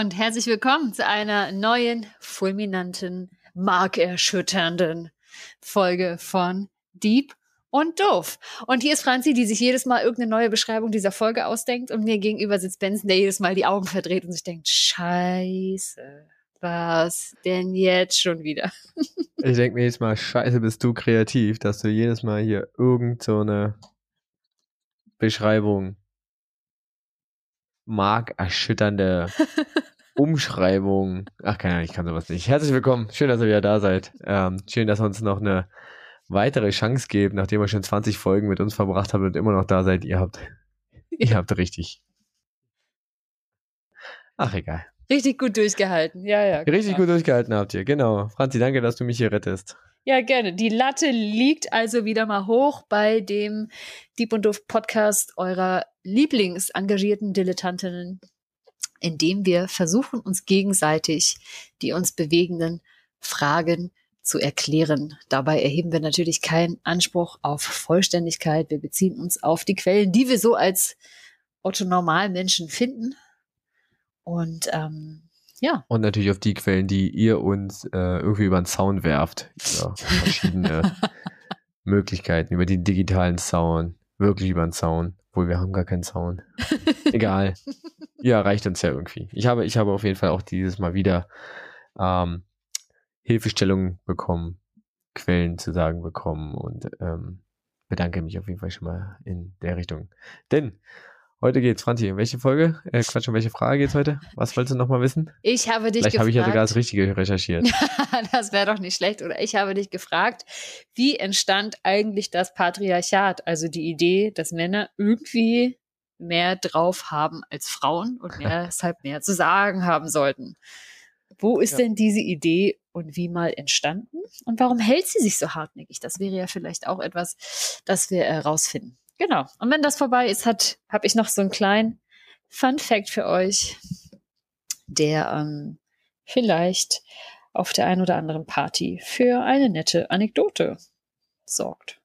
Und herzlich willkommen zu einer neuen, fulminanten, markerschütternden Folge von Deep und Doof. Und hier ist Franzi, die sich jedes Mal irgendeine neue Beschreibung dieser Folge ausdenkt und mir gegenüber sitzt Benson, der jedes Mal die Augen verdreht und sich denkt, scheiße, was denn jetzt schon wieder? ich denke mir jedes Mal, scheiße, bist du kreativ, dass du jedes Mal hier irgend so eine Beschreibung markerschütternde Umschreibung. Ach, keine Ahnung, ich kann sowas nicht. Herzlich willkommen. Schön, dass ihr wieder da seid. Ähm, schön, dass ihr uns noch eine weitere Chance gebt, nachdem ihr schon 20 Folgen mit uns verbracht habt und immer noch da seid. Ihr habt, ihr habt richtig. Ach, egal. Richtig gut durchgehalten. Ja, ja. Richtig gut durchgehalten habt ihr. Genau. Franzi, danke, dass du mich hier rettest. Ja, gerne. Die Latte liegt also wieder mal hoch bei dem Deep und Duft Podcast eurer Lieblingsengagierten Dilettantinnen, in dem wir versuchen, uns gegenseitig die uns bewegenden Fragen zu erklären. Dabei erheben wir natürlich keinen Anspruch auf Vollständigkeit. Wir beziehen uns auf die Quellen, die wir so als Otto Normalmenschen finden. Und ähm, ja. Und natürlich auf die Quellen, die ihr uns äh, irgendwie über den Zaun werft. Ja, verschiedene Möglichkeiten, über den digitalen Zaun, wirklich über den Zaun. Obwohl wir haben gar keinen Zaun. Egal. Ja, reicht uns ja irgendwie. Ich habe, ich habe auf jeden Fall auch dieses Mal wieder ähm, Hilfestellungen bekommen, Quellen zu sagen bekommen und ähm, bedanke mich auf jeden Fall schon mal in der Richtung. Denn Heute geht's, Franzi. Welche Folge? Äh, Quatsch, um welche Frage geht's heute? Was wolltest du nochmal wissen? Ich habe dich Vielleicht habe ich ja sogar das Richtige recherchiert. das wäre doch nicht schlecht. Oder ich habe dich gefragt, wie entstand eigentlich das Patriarchat? Also die Idee, dass Männer irgendwie mehr drauf haben als Frauen und mehr, deshalb mehr zu sagen haben sollten. Wo ist ja. denn diese Idee und wie mal entstanden? Und warum hält sie sich so hartnäckig? Das wäre ja vielleicht auch etwas, das wir herausfinden. Genau. Und wenn das vorbei ist, hat habe ich noch so einen kleinen Fun Fact für euch, der ähm, vielleicht auf der einen oder anderen Party für eine nette Anekdote sorgt.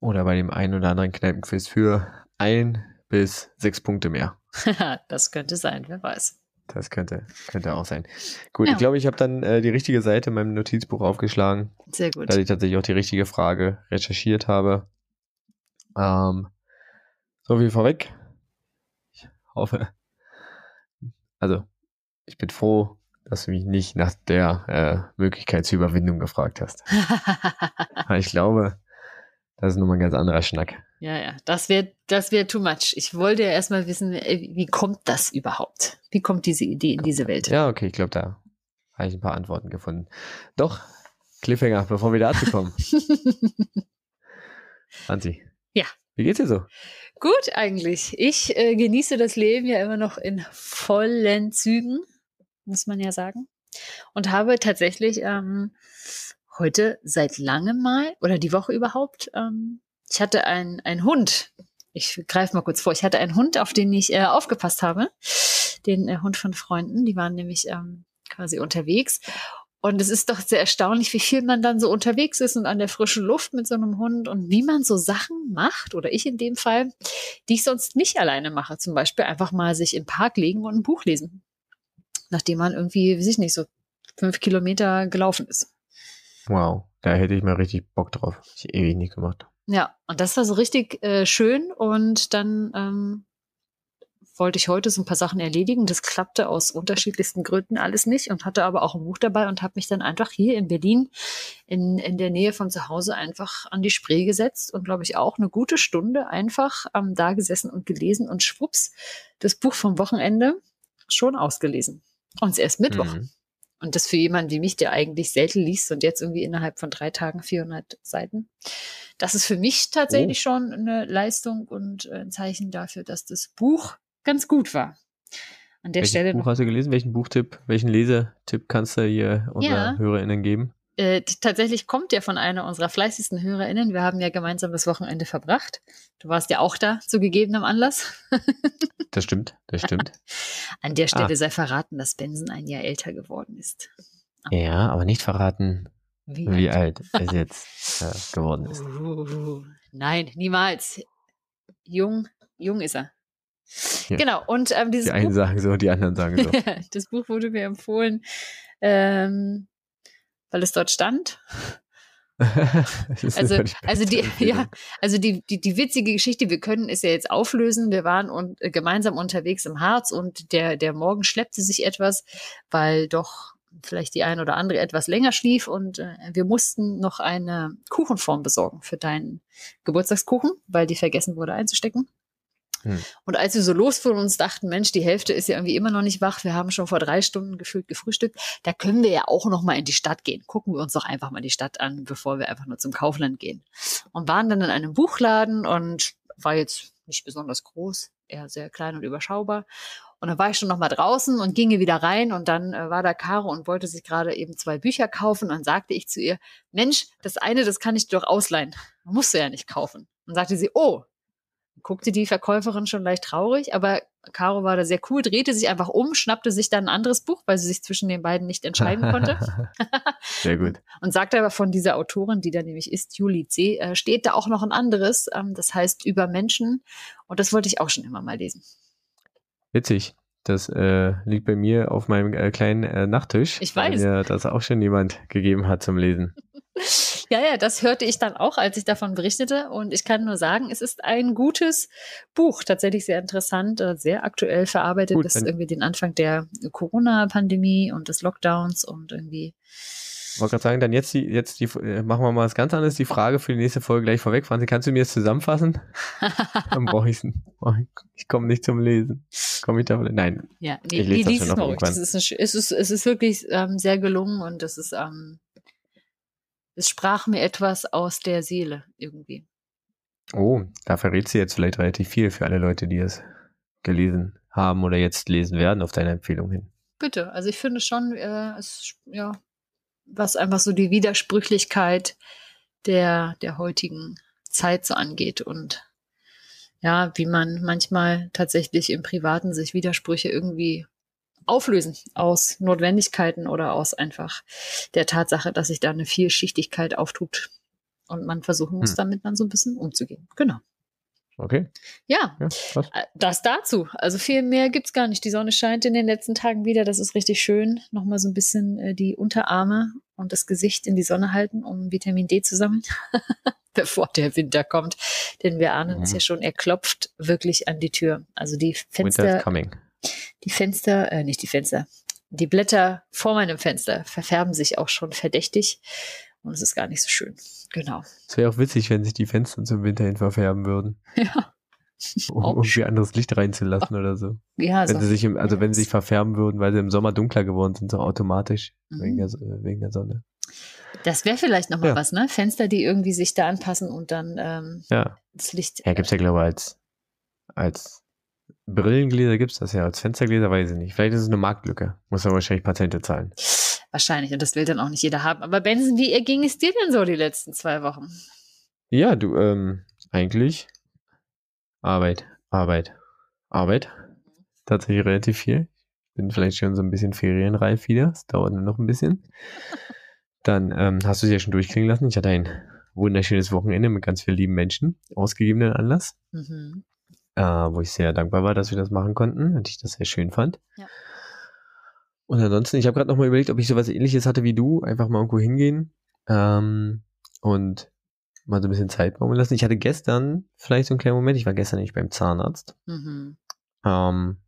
Oder bei dem einen oder anderen Kneipenquiz für ein bis sechs Punkte mehr. das könnte sein, wer weiß. Das könnte, könnte auch sein. Gut, ja. ich glaube, ich habe dann äh, die richtige Seite in meinem Notizbuch aufgeschlagen. Sehr gut. Da ich tatsächlich auch die richtige Frage recherchiert habe. Ähm, so viel vorweg. Ich hoffe, also ich bin froh, dass du mich nicht nach der äh, Möglichkeit zur Überwindung gefragt hast. ich glaube, das ist nun mal ein ganz anderer Schnack. Ja, ja, das wäre das wäre too much. Ich wollte ja erstmal wissen, äh, wie kommt das überhaupt? Wie kommt diese Idee in diese Welt? Ja, okay, ich glaube, da habe ich ein paar Antworten gefunden. Doch, Cliffhanger, bevor wir dazu kommen. Franzi, ja. Wie geht's dir so? Gut eigentlich. Ich äh, genieße das Leben ja immer noch in vollen Zügen, muss man ja sagen. Und habe tatsächlich ähm, heute seit langem mal oder die Woche überhaupt, ähm, ich hatte einen Hund. Ich greife mal kurz vor. Ich hatte einen Hund, auf den ich äh, aufgepasst habe. Den äh, Hund von Freunden. Die waren nämlich ähm, quasi unterwegs. Und es ist doch sehr erstaunlich, wie viel man dann so unterwegs ist und an der frischen Luft mit so einem Hund und wie man so Sachen macht, oder ich in dem Fall, die ich sonst nicht alleine mache. Zum Beispiel einfach mal sich im Park legen und ein Buch lesen. Nachdem man irgendwie, weiß ich nicht, so fünf Kilometer gelaufen ist. Wow, da hätte ich mal richtig Bock drauf. Ich ewig nicht gemacht. Ja, und das war so richtig äh, schön und dann ähm, wollte ich heute so ein paar Sachen erledigen. Das klappte aus unterschiedlichsten Gründen alles nicht und hatte aber auch ein Buch dabei und habe mich dann einfach hier in Berlin in, in der Nähe von zu Hause einfach an die Spree gesetzt und glaube ich auch eine gute Stunde einfach ähm, da gesessen und gelesen und schwupps, das Buch vom Wochenende schon ausgelesen. Und es ist erst Mittwoch. Mhm. Und das für jemanden wie mich, der eigentlich selten liest und jetzt irgendwie innerhalb von drei Tagen 400 Seiten. Das ist für mich tatsächlich oh. schon eine Leistung und ein Zeichen dafür, dass das Buch ganz gut war. An der Welches Stelle. Buch hast du gelesen? Welchen Buchtipp, welchen Lesetipp kannst du hier unseren ja. HörerInnen geben? Äh, tatsächlich kommt der von einer unserer fleißigsten HörerInnen. Wir haben ja gemeinsam das Wochenende verbracht. Du warst ja auch da zu gegebenem Anlass. das stimmt, das stimmt. An der Stelle ah. sei verraten, dass Benson ein Jahr älter geworden ist. Aber ja, aber nicht verraten, wie, wie alt er jetzt äh, geworden ist. Uh, nein, niemals. Jung, jung ist er. Ja. Genau, und ähm, dieses Die einen Buch, sagen so, die anderen sagen so. das Buch wurde mir empfohlen, ähm, weil es dort stand. Also, also die, ja, also die, die, die witzige Geschichte, wir können es ja jetzt auflösen. Wir waren und, äh, gemeinsam unterwegs im Harz und der, der Morgen schleppte sich etwas, weil doch vielleicht die eine oder andere etwas länger schlief und äh, wir mussten noch eine Kuchenform besorgen für deinen Geburtstagskuchen, weil die vergessen wurde einzustecken. Hm. Und als wir so losfuhren und uns dachten, Mensch, die Hälfte ist ja irgendwie immer noch nicht wach, wir haben schon vor drei Stunden gefühlt gefrühstückt, da können wir ja auch noch mal in die Stadt gehen. Gucken wir uns doch einfach mal die Stadt an, bevor wir einfach nur zum Kaufland gehen. Und waren dann in einem Buchladen und war jetzt nicht besonders groß, eher sehr klein und überschaubar. Und dann war ich schon noch mal draußen und ginge wieder rein und dann äh, war da Caro und wollte sich gerade eben zwei Bücher kaufen. Und dann sagte ich zu ihr, Mensch, das eine, das kann ich dir doch ausleihen. Musst du ja nicht kaufen. Und sagte sie, oh, guckte die Verkäuferin schon leicht traurig, aber Caro war da sehr cool, drehte sich einfach um, schnappte sich dann ein anderes Buch, weil sie sich zwischen den beiden nicht entscheiden konnte. Sehr gut. Und sagte aber von dieser Autorin, die da nämlich ist, Julie C., äh, steht da auch noch ein anderes, ähm, das heißt über Menschen. Und das wollte ich auch schon immer mal lesen. Witzig. Das äh, liegt bei mir auf meinem äh, kleinen äh, Nachttisch. Ich weil weiß. Mir das auch schon jemand gegeben hat zum Lesen. Ja, ja, das hörte ich dann auch, als ich davon berichtete. Und ich kann nur sagen, es ist ein gutes Buch, tatsächlich sehr interessant, äh, sehr aktuell verarbeitet, Gut, das irgendwie den Anfang der Corona-Pandemie und des Lockdowns und irgendwie Ich wollte gerade sagen, dann jetzt die, jetzt die, äh, machen wir mal was ganz anderes. Die Frage für die nächste Folge gleich vorweg. Franzi, kannst du mir das zusammenfassen? Dann brauche ich es. Ich komme nicht zum Lesen. Komme ich da? Nein. Ja, nee, Ich lese nee, das schon es noch irgendwann. Das ist, es ist, es ist wirklich ähm, sehr gelungen und es ist, ähm, es sprach mir etwas aus der Seele irgendwie. Oh, da verrät sie jetzt vielleicht relativ viel für alle Leute, die es gelesen haben oder jetzt lesen werden auf deine Empfehlung hin. Bitte, also ich finde schon, äh, es, ja, was einfach so die Widersprüchlichkeit der, der heutigen Zeit so angeht und ja, wie man manchmal tatsächlich im Privaten sich Widersprüche irgendwie auflösen aus Notwendigkeiten oder aus einfach der Tatsache, dass sich da eine Vielschichtigkeit auftut und man versuchen muss, Hm. damit dann so ein bisschen umzugehen. Genau. Okay. Ja, Ja, äh, Das dazu. Also viel mehr gibt's gar nicht. Die Sonne scheint in den letzten Tagen wieder. Das ist richtig schön. Nochmal so ein bisschen äh, die Unterarme und das Gesicht in die Sonne halten, um Vitamin D zu sammeln, bevor der Winter kommt. Denn wir ahnen es Mhm. ja schon, er klopft wirklich an die Tür. Also die Winter Fenster, is coming. Die Fenster, äh, nicht die Fenster, die Blätter vor meinem Fenster verfärben sich auch schon verdächtig. Und es ist gar nicht so schön. Genau. Es wäre auch witzig, wenn sich die Fenster zum Winter hin verfärben würden, Ja. um irgendwie anderes Licht reinzulassen oder so. Ja, Wenn so. sie sich im, also wenn sie sich verfärben würden, weil sie im Sommer dunkler geworden sind, so automatisch Mhm. wegen, der, wegen der Sonne. Das wäre vielleicht noch mal Ja. was, ne? Fenster, die irgendwie sich da anpassen und dann ähm, Ja. das Licht. Ja, gibt's ja, glaube ich, als, als Brillengläser gibt's das ja, als Fenstergläser weiß ich nicht. Vielleicht ist es eine Marktlücke. Muss aber wahrscheinlich Patente zahlen. Wahrscheinlich. Und das will dann auch nicht jeder haben. Aber Benson, wie ging es dir denn so die letzten zwei Wochen? Ja, du, ähm, eigentlich Arbeit, Arbeit, Arbeit. Tatsächlich relativ viel. Bin vielleicht schon so ein bisschen ferienreif wieder. Es dauert nur noch ein bisschen. Dann ähm, hast du es ja schon durchklingen lassen. Ich hatte ein wunderschönes Wochenende mit ganz vielen lieben Menschen, ausgegebenen Anlass, Mhm. Äh, wo ich sehr dankbar war, dass wir das machen konnten und ich das sehr schön fand. Ja. Und ansonsten, ich habe gerade noch mal überlegt, ob ich sowas ähnliches hatte wie du, einfach mal irgendwo hingehen ähm, und mal so ein bisschen Zeit baumeln lassen. Ich hatte gestern vielleicht so einen kleinen Moment, ich war gestern nicht beim Zahnarzt Mhm. ähm,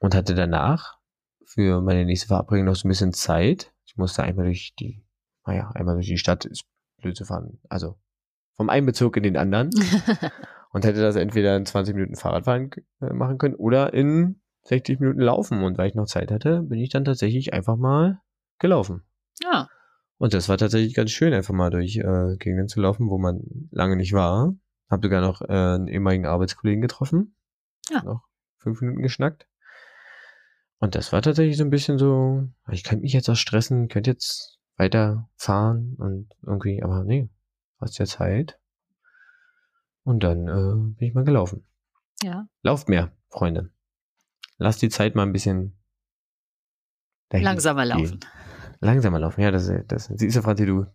und hatte danach für meine nächste Verabredung noch so ein bisschen Zeit. Ich musste einmal durch die, naja, einmal durch die Stadt, ist blöd zu fahren, also vom einen Bezirk in den anderen und hätte das entweder in 20 Minuten Fahrradfahren äh, machen können oder in 60 Minuten laufen. Und weil ich noch Zeit hatte, bin ich dann tatsächlich einfach mal gelaufen. ja. Und das war tatsächlich ganz schön, einfach mal durch äh, Gegenden zu laufen, wo man lange nicht war. Hab sogar noch äh, einen ehemaligen Arbeitskollegen getroffen. Ja. Noch fünf Minuten geschnackt. Und das war tatsächlich so ein bisschen so, ich könnte mich jetzt auch stressen, könnte jetzt weiterfahren und irgendwie, aber nee, hast ja Zeit. Und dann äh, bin ich mal gelaufen. Ja. Lauft mehr, Freunde. Lasst die Zeit mal ein bisschen Langsamer gehen. laufen. Langsamer laufen, ja, das, das siehst du, Franzi, du.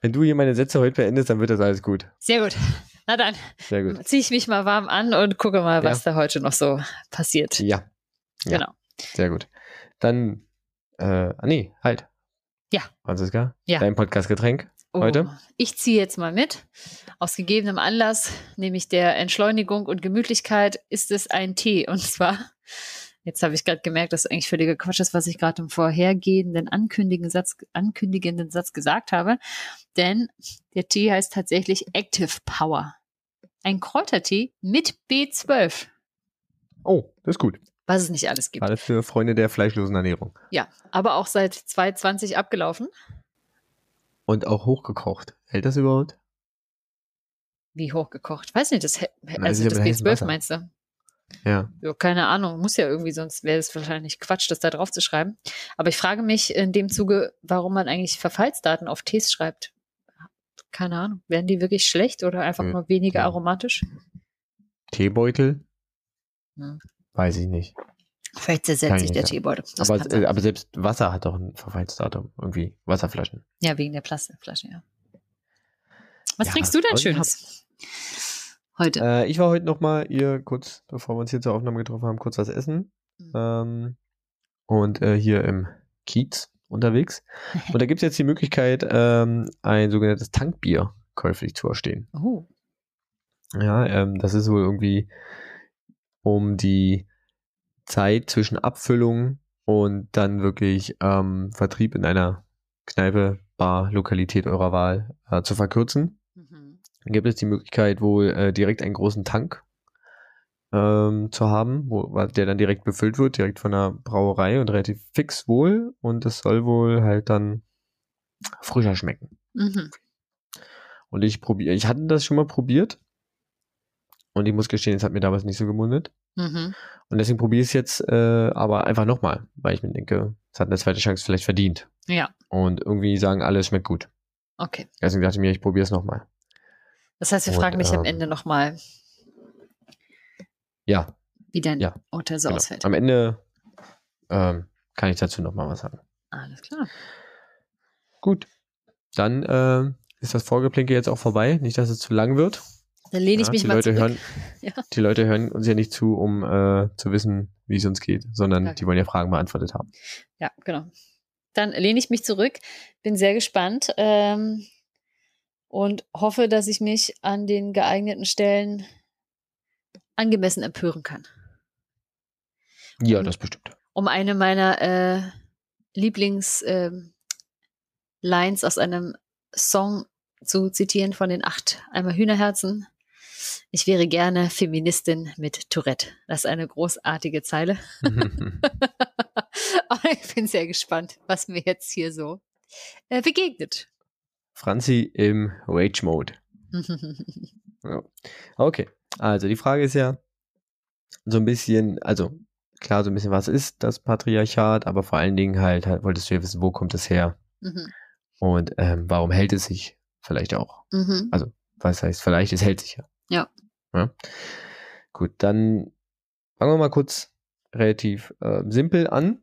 Wenn du hier meine Sätze heute beendest, dann wird das alles gut. Sehr gut. Na dann Sehr gut. ziehe ich mich mal warm an und gucke mal, was da heute noch so passiert. Ja. ja. Genau. Sehr gut. Dann, äh, ah, nee, halt. Ja. Franziska, Ja. dein Podcast-Getränk heute? Oh, ich ziehe jetzt mal mit. Aus gegebenem Anlass, nämlich der Entschleunigung und Gemütlichkeit, ist es ein Tee. Und zwar, jetzt habe ich gerade gemerkt, dass eigentlich völliger Quatsch ist, was ich gerade im vorhergehenden ankündigenden Satz, ankündigenden Satz gesagt habe. Denn der Tee heißt tatsächlich Active Power. Ein Kräutertee mit B12, Oh, das ist gut. was es nicht alles gibt. Gerade für Freunde der fleischlosen Ernährung. Ja, aber auch seit 2020 abgelaufen. Und auch hochgekocht. Hält das überhaupt? Wie hochgekocht? Weiß nicht, das, das also ja das heißem B12 Wasser. meinst du? Ja. Ja, keine Ahnung, muss ja irgendwie, sonst wäre es wahrscheinlich Quatsch, das da drauf zu schreiben. Aber ich frage mich in dem Zuge, warum man eigentlich Verfallsdaten auf Tees schreibt. Keine Ahnung. Werden die wirklich schlecht oder einfach Nö. nur weniger aromatisch? Teebeutel? Hm. Weiß ich nicht. Vielleicht zersetzt sich ich der Teebeutel. Das Aber, äh, aber selbst Wasser hat doch ein Verfallsdatum. Irgendwie Wasserflaschen. ja, wegen der Plastikflasche, ja. Was Ja, trinkst du denn Schönes? Heute. Äh, ich war heute noch mal hier kurz, bevor wir uns hier zur Aufnahme getroffen haben, kurz was essen. Mhm. Ähm, und äh, hier im Kiez unterwegs. Und da gibt es jetzt die Möglichkeit, ähm, ein sogenanntes Tankbier käuflich zu erstehen. oh. Ja, ähm, das ist wohl irgendwie um die Zeit zwischen Abfüllung und dann wirklich ähm, Vertrieb in einer Kneipe, Bar, Lokalität eurer Wahl äh, zu verkürzen. Mhm. Dann gibt es die Möglichkeit, wohl äh, direkt einen großen Tank ähm, zu haben, wo, der dann direkt befüllt wird, direkt von der Brauerei und relativ fix wohl. Und das soll wohl halt dann frischer schmecken. Mhm. Und ich probiere, ich hatte das schon mal probiert. Und ich muss gestehen, es hat mir damals nicht so gemundet. Mhm. Und deswegen probiere ich es jetzt äh, aber einfach nochmal, weil ich mir denke, es hat eine zweite Chance vielleicht verdient. Ja, Und irgendwie sagen alle, es schmeckt gut. okay. Deswegen dachte ich mir, ich probiere es nochmal. Das heißt, wir Und, fragen dich am ähm, Ende nochmal, Ja, wie dein ja, Urteil so genau. ausfällt. Am Ende ähm, kann ich dazu nochmal was sagen. Alles klar. Gut. Dann äh, ist das Vorgeplänke jetzt auch vorbei. Nicht, dass es zu lang wird. Dann lehne ich Ja, mich mal Leute zurück. hören, Ja. Die Leute hören uns ja nicht zu, um äh, zu wissen, wie es uns geht, sondern Ja. die wollen ja Fragen beantwortet haben. Ja, genau. Dann lehne ich mich zurück, bin sehr gespannt ähm, und hoffe, dass ich mich an den geeigneten Stellen angemessen empören kann. Ja, Um- das bestimmt. Um eine meiner äh, Lieblings ähm, Lines aus einem Song zu zitieren von den acht Einmal Hühnerherzen. Ich wäre gerne Feministin mit Tourette. Das ist eine großartige Zeile. Ich bin sehr gespannt, was mir jetzt hier so äh, begegnet. Franzi im Rage-Mode. Ja. Okay, also die Frage ist ja so ein bisschen, also klar, so ein bisschen, was ist das Patriarchat, aber vor allen Dingen halt, halt wolltest du ja wissen, wo kommt es her Mhm. und ähm, warum hält es sich vielleicht auch. Mhm. Was heißt vielleicht, es hält sich ja. Ja. ja? Gut, dann fangen wir mal kurz relativ äh, simpel an.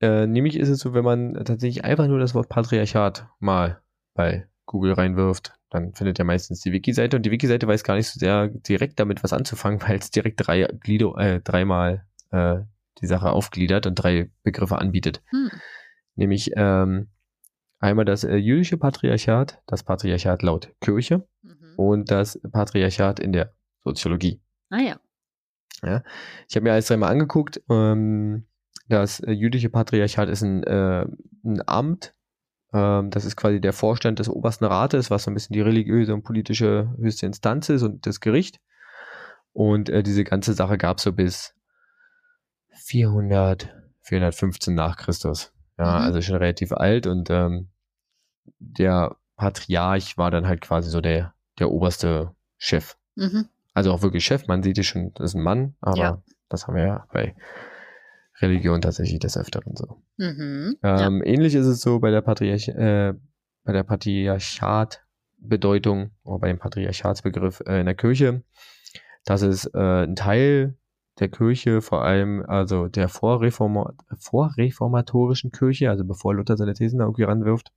Äh, nämlich ist es so, wenn man tatsächlich einfach nur das Wort Patriarchat mal bei Google reinwirft, dann findet er meistens die Wiki-Seite und die Wiki-Seite weiß gar nicht so sehr direkt damit was anzufangen, weil es direkt drei Glieder, äh, dreimal äh, die Sache aufgliedert und drei Begriffe anbietet. Hm. Nämlich ähm, einmal das äh, jüdische Patriarchat, das Patriarchat laut Kirche Mhm. und das Patriarchat in der Soziologie. Ah ja. Ich habe mir alles dreimal angeguckt. Ähm, das äh, jüdische Patriarchat ist ein, äh, ein Amt. Ähm, das ist quasi der Vorstand des obersten Rates, was so ein bisschen die religiöse und politische höchste Instanz ist und das Gericht. Und äh, diese ganze Sache gab es so bis 400, 415 nach Christus. Ja, Mhm. also schon relativ alt und ähm, der Patriarch war dann halt quasi so der, der oberste Chef. Mhm. Also auch wirklich Chef, man sieht es schon, das ist ein Mann, aber Ja. das haben wir ja bei Religion tatsächlich des Öfteren so. Mhm. ja. Ähm, Ähnlich ist es so bei der Patriarch äh, bei der Patriarchat-Bedeutung oder bei dem Patriarchatsbegriff äh, in der Kirche, dass es äh, ein Teil der Kirche, vor allem also der Vorreforma vorreformatorischen Kirche, also bevor Luther seine Thesen da irgendwie ranwirft,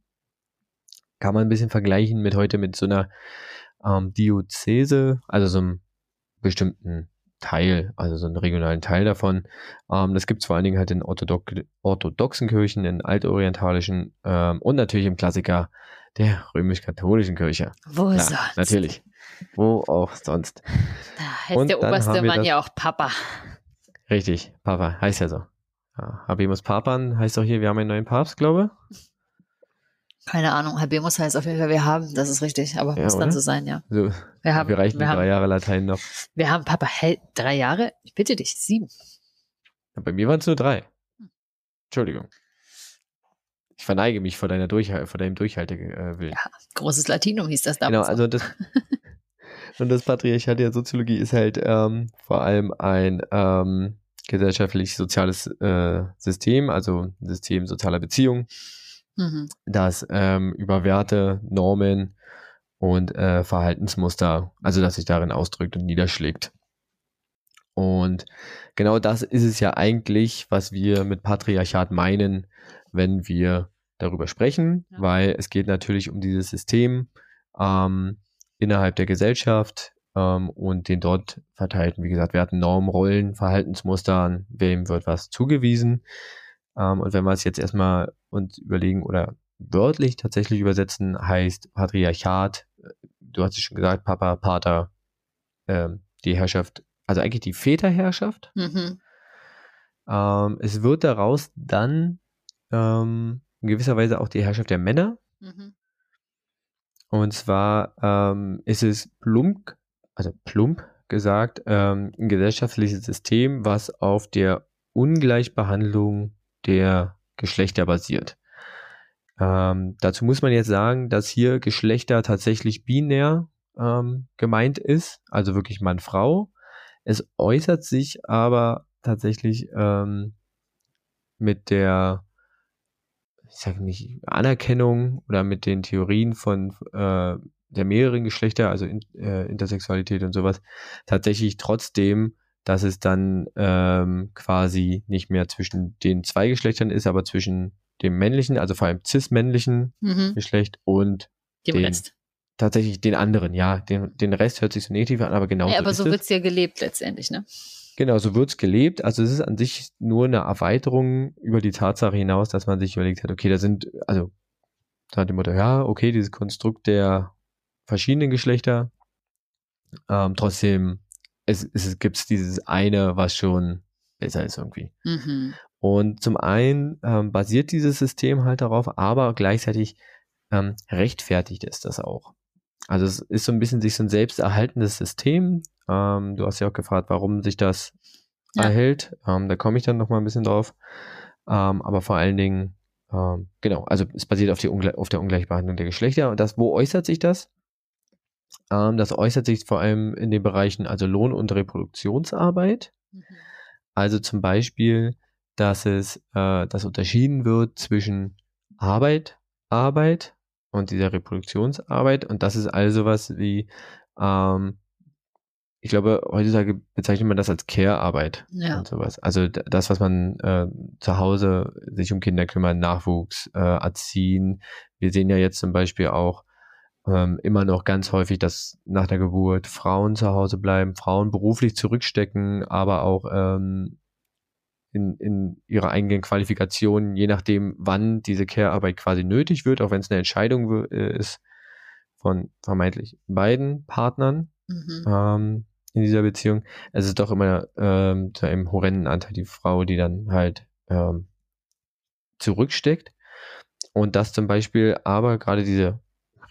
kann man ein bisschen vergleichen mit heute mit so einer ähm, Diözese, also so einem bestimmten Teil, also so einen regionalen Teil davon. Ähm, das gibt es vor allen Dingen halt in orthodox orthodoxen Kirchen, in altorientalischen ähm, und natürlich im Klassiker der römisch-katholischen Kirche. Wo Klar, sonst? Natürlich. Wo auch sonst. Da heißt Und der oberste Mann das- ja auch Papa. Richtig, Papa, heißt ja so. Ja, Habemus Papan heißt doch hier, wir haben einen neuen Papst, glaube Keine Ahnung, Habemus heißt auf jeden Fall, wir haben, das ist richtig, aber Ja, muss dann oder? so sein, ja. so, Wir haben, wir reichen wir drei haben, Jahre Latein noch. wir haben Papa, hey, drei Jahre? Ich bitte dich, sieben. Bei mir waren es nur drei. Entschuldigung. Ich verneige mich vor deiner Durchhal vor deinem Durchhaltewillen. Ja, Großes Latinum hieß das Genau, damals. noch. also das und das Patriarchat der Soziologie ist halt ähm, vor allem ein ähm, gesellschaftlich-soziales äh, System, also ein System sozialer Beziehungen, Mhm. das ähm, über Werte, Normen und äh, Verhaltensmuster, also das sich darin ausdrückt und niederschlägt. Und genau das ist es ja eigentlich, was wir mit Patriarchat meinen, wenn wir darüber sprechen, Ja. weil es geht natürlich um dieses System ähm, innerhalb der Gesellschaft ähm, und den dort verteilten, wie gesagt, Werten, Normen, Rollen, Verhaltensmustern, wem wird was zugewiesen. Ähm, und wenn wir es jetzt erstmal uns überlegen oder wörtlich tatsächlich übersetzen, heißt Patriarchat, äh, du hast es schon gesagt, Papa, Pater, ähm, die Herrschaft, also eigentlich die Väterherrschaft. Mhm. Ähm, es wird daraus dann ähm, in gewisser Weise auch die Herrschaft der Männer. Mhm. Und zwar ähm, ist es plump, also plump gesagt, ähm, ein gesellschaftliches System, was auf der Ungleichbehandlung der Geschlechter basiert. Ähm, dazu muss man jetzt sagen, dass hier Geschlechter tatsächlich binär ähm, gemeint ist, also wirklich Mann-Frau. Es äußert sich aber tatsächlich ähm, mit der, ich sage nicht, Anerkennung oder mit den Theorien von äh, der mehreren Geschlechter, also in, äh, Intersexualität und sowas, tatsächlich trotzdem, dass es dann ähm, quasi nicht mehr zwischen den zwei Geschlechtern ist, aber zwischen dem männlichen, also vor allem cis-männlichen Mhm. Geschlecht und Dem den- Rest. tatsächlich den anderen, ja. Den, den Rest hört sich so negativ an, aber genau Ja, aber so es. wird's ja gelebt letztendlich, ne? Genau, so wird's gelebt. Also es ist an sich nur eine Erweiterung über die Tatsache hinaus, dass man sich überlegt hat, okay, da sind, also da hat die Mutter, ja, okay, dieses Konstrukt der verschiedenen Geschlechter. Ähm, trotzdem, es, es gibt's dieses eine, was schon besser ist irgendwie. Mhm. Und zum einen ähm, basiert dieses System halt darauf, aber gleichzeitig ähm, rechtfertigt es das auch. Also es ist so ein bisschen sich so ein selbsterhaltendes System. Ähm, du hast ja auch gefragt, warum sich das Ja. erhält. Ähm, da komme ich dann noch mal ein bisschen drauf. Ähm, aber vor allen Dingen, ähm, genau, also es basiert auf, die Ungle auf der Ungleichbehandlung der Geschlechter. Und das, wo äußert sich das? Ähm, das äußert sich vor allem in den Bereichen also Lohn- und Reproduktionsarbeit. Mhm. Also zum Beispiel, dass es, äh, dass unterschieden wird zwischen Arbeit, Arbeit und dieser Reproduktionsarbeit. Und das ist also was wie, ähm, ich glaube, heutzutage bezeichnet man das als Care-Arbeit Ja. und sowas. Also das, was man äh, zu Hause sich um Kinder kümmern, Nachwuchs äh, erziehen. Wir sehen ja jetzt zum Beispiel auch ähm, immer noch ganz häufig, dass nach der Geburt Frauen zu Hause bleiben, Frauen beruflich zurückstecken, aber auch ähm, in, in ihrer eigenen Qualifikation, je nachdem, wann diese Care-Arbeit quasi nötig wird, auch wenn es eine Entscheidung äh, ist von vermeintlich beiden Partnern Mhm. ähm, in dieser Beziehung. Es ist doch immer ähm, zu einem horrenden Anteil die Frau, die dann halt ähm, zurücksteckt. Und das zum Beispiel, aber gerade diese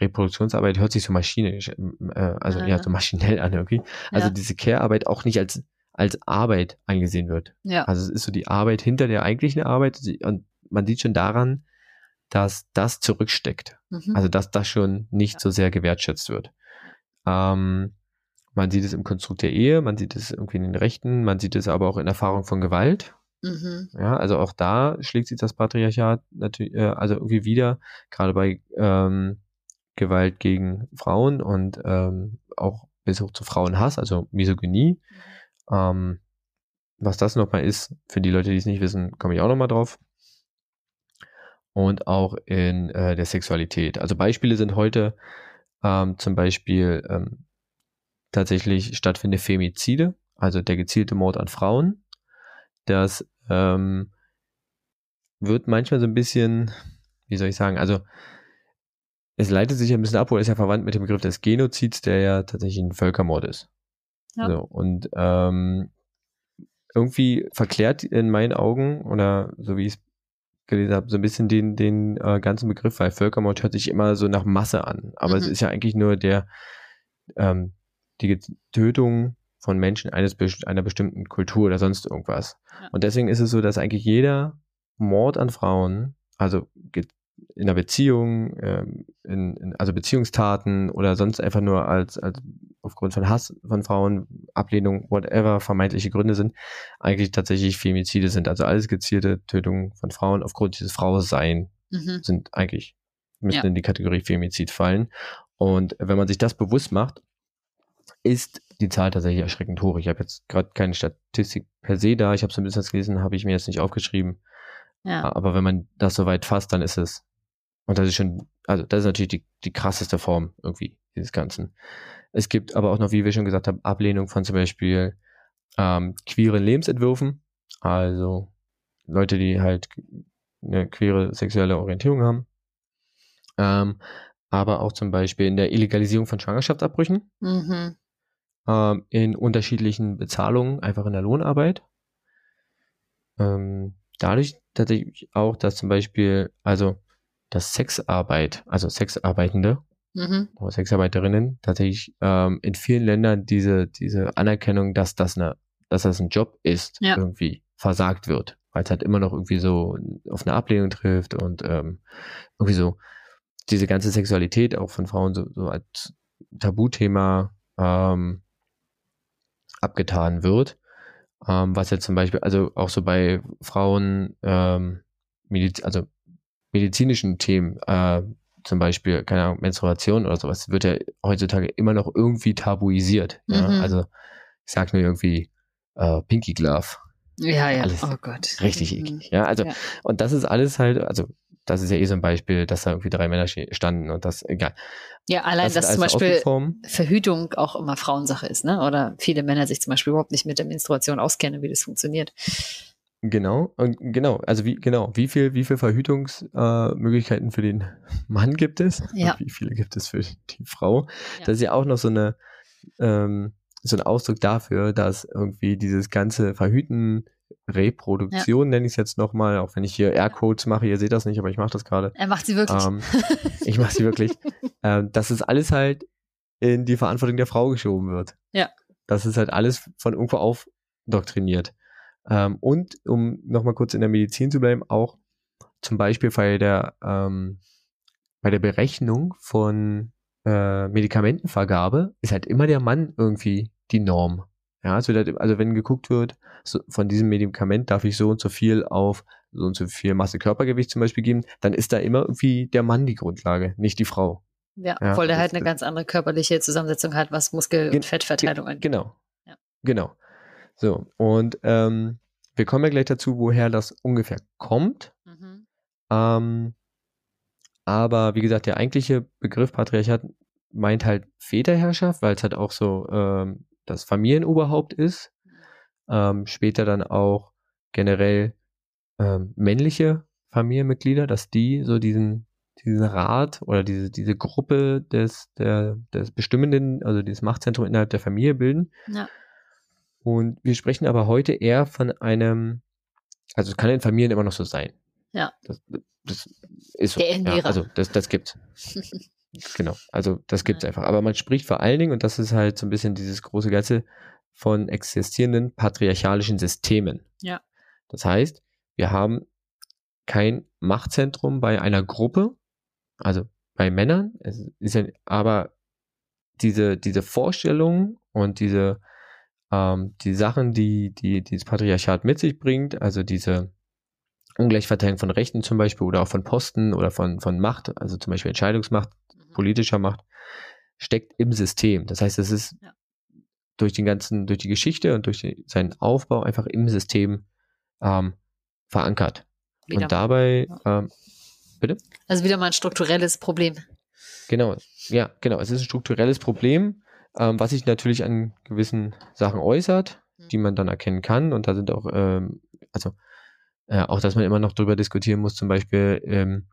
Reproduktionsarbeit hört sich so maschinisch, äh, also ja, so maschinell an irgendwie. Also Ja. diese Care-Arbeit auch nicht als, als Arbeit angesehen wird. Ja. Also es ist so die Arbeit hinter der eigentlichen Arbeit und man sieht schon daran, dass das zurücksteckt. Mhm. Also dass das schon nicht Ja. so sehr gewertschätzt wird. Ähm, man sieht es im Konstrukt der Ehe, man sieht es irgendwie in den Rechten, man sieht es aber auch in Erfahrung von Gewalt. mhm. Ja, also auch da schlägt sich das Patriarchat natürlich, äh, also irgendwie wieder, gerade bei ähm, Gewalt gegen Frauen und ähm, auch bis hoch zu Frauenhass, also Misogynie. Ähm, was das nochmal ist, für die Leute, die es nicht wissen, komme ich auch nochmal drauf. Und auch in äh, der Sexualität. Also Beispiele sind heute ähm, zum Beispiel ähm, tatsächlich stattfindende Femizide, also der gezielte Mord an Frauen. Das ähm, wird manchmal so ein bisschen, wie soll ich sagen, also es leitet sich ein bisschen ab, oder ist ja verwandt mit dem Begriff des Genozids, der ja tatsächlich ein Völkermord ist. Ja. So, und ähm, irgendwie verklärt in meinen Augen, oder so wie ich es gelesen habe, so ein bisschen den, den äh, ganzen Begriff, weil Völkermord hört sich immer so nach Masse an. Aber mhm. es ist ja eigentlich nur der, ähm, die Tötung von Menschen eines einer bestimmten Kultur oder sonst irgendwas. Ja. Und deswegen ist es so, dass eigentlich jeder Mord an Frauen, also in einer Beziehung, ähm, in, in, also Beziehungstaten oder sonst einfach nur als, als aufgrund von Hass von Frauen, Ablehnung, whatever, vermeintliche Gründe sind, eigentlich tatsächlich Femizide sind. Also alles gezielte Tötungen von Frauen aufgrund dieses Frausein mhm. sind eigentlich, müssen ja. in die Kategorie Femizid fallen. Und wenn man sich das bewusst macht, ist die Zahl tatsächlich erschreckend hoch. Ich habe jetzt gerade keine Statistik per se da. Ich habe so ein bisschen gelesen, habe ich mir jetzt nicht aufgeschrieben. Ja. Aber wenn man das so weit fasst, dann ist es, und das ist schon, also das ist natürlich die, die krasseste Form irgendwie dieses Ganzen. Es gibt aber auch noch, wie wir schon gesagt haben, Ablehnung von zum Beispiel ähm, queeren Lebensentwürfen. Also Leute, die halt eine queere sexuelle Orientierung haben. Ähm, aber auch zum Beispiel in der Illegalisierung von Schwangerschaftsabbrüchen. Mhm. Ähm, in unterschiedlichen Bezahlungen, einfach in der Lohnarbeit. Ähm, dadurch tatsächlich auch, dass zum Beispiel, also dass Sexarbeit, also Sexarbeitende mhm. oder Sexarbeiterinnen tatsächlich ähm, in vielen Ländern diese, diese Anerkennung, dass das eine, dass das ein Job ist, ja. irgendwie versagt wird. Weil es halt immer noch irgendwie so auf eine Ablehnung trifft und ähm, irgendwie so diese ganze Sexualität auch von Frauen so, so als Tabuthema ähm, abgetan wird. Ähm, was jetzt zum Beispiel, also auch so bei Frauen, ähm, Mediz also medizinischen Themen, äh, zum Beispiel, keine Ahnung, Menstruation oder sowas, wird ja heutzutage immer noch irgendwie tabuisiert. Mhm. Ja? Also ich sag nur irgendwie äh, Pinky Glove. Ja, ja, alles oh Gott. Richtig mhm. eklig. Ja, also, ja. und das ist alles halt, also das ist ja eh so ein Beispiel, dass da irgendwie drei Männer standen und das, egal. Ja, allein, das dass zum Beispiel Verhütung auch immer Frauensache ist, ne? Oder viele Männer sich zum Beispiel überhaupt nicht mit der Menstruation auskennen, wie das funktioniert. Genau, und genau, also wie, genau, wie viel, wie viel Verhütungsmöglichkeiten äh, für den Mann gibt es? Ja. Wie viele gibt es für die Frau? Ja. Das ist ja auch noch so eine, ähm, so ein Ausdruck dafür, dass irgendwie dieses ganze Verhüten, Reproduktion ja. nenne ich es jetzt nochmal, auch wenn ich hier Aircodes mache, ihr seht das nicht, aber ich mache das gerade. Er macht sie wirklich. Ähm, ich mache sie wirklich. ähm, dass es alles halt in die Verantwortung der Frau geschoben wird. Ja. Das ist halt alles von irgendwo aufdoktriniert. Ähm, und um nochmal kurz in der Medizin zu bleiben, auch zum Beispiel bei der, ähm, bei der Berechnung von äh, Medikamentenvergabe ist halt immer der Mann irgendwie die Norm. Ja, also, also wenn geguckt wird, so, von diesem Medikament darf ich so und so viel auf so und so viel Masse Körpergewicht zum Beispiel geben, dann ist da immer irgendwie der Mann die Grundlage, nicht die Frau. Ja, ja obwohl der halt eine ganz andere körperliche Zusammensetzung hat, was Muskel- und Fettverteilung angeht. Genau. Ja. Genau. So, und ähm, wir kommen ja gleich dazu, woher das ungefähr kommt. Mhm. Ähm, aber wie gesagt, der eigentliche Begriff Patriarchat meint halt Väterherrschaft, weil es halt auch so ähm, das Familienoberhaupt ist. Ähm, später dann auch generell ähm, männliche Familienmitglieder, dass die so diesen, diesen Rat oder diese, diese Gruppe des, der, des Bestimmenden, also dieses Machtzentrum innerhalb der Familie bilden. Ja. Und wir sprechen aber heute eher von einem, also es kann in Familien immer noch so sein. Ja. Das, das ist so. Der ja, also das, das gibt Genau, also das gibt es ja. einfach. Aber man spricht vor allen Dingen, und das ist halt so ein bisschen dieses große Ganze, von existierenden patriarchalischen Systemen. Ja. Das heißt, wir haben kein Machtzentrum bei einer Gruppe, also bei Männern, es ist ja, aber diese, diese Vorstellungen und diese ähm, die Sachen, die, die dieses Patriarchat mit sich bringt, also diese Ungleichverteilung von Rechten zum Beispiel oder auch von Posten oder von, von Macht, also zum Beispiel Entscheidungsmacht, mhm. politischer Macht, steckt im System. Das heißt, es ist ja. durch den ganzen, durch die Geschichte und durch die, seinen Aufbau einfach im System ähm, verankert. Wieder und dabei, ja. ähm, bitte? Also wieder mal ein strukturelles Problem. Genau, ja, genau. Es ist ein strukturelles Problem, ähm, was sich natürlich an gewissen Sachen äußert, Mhm. die man dann erkennen kann. Und da sind auch, ähm, also äh, auch, dass man immer noch darüber diskutieren muss, zum Beispiel, ähm,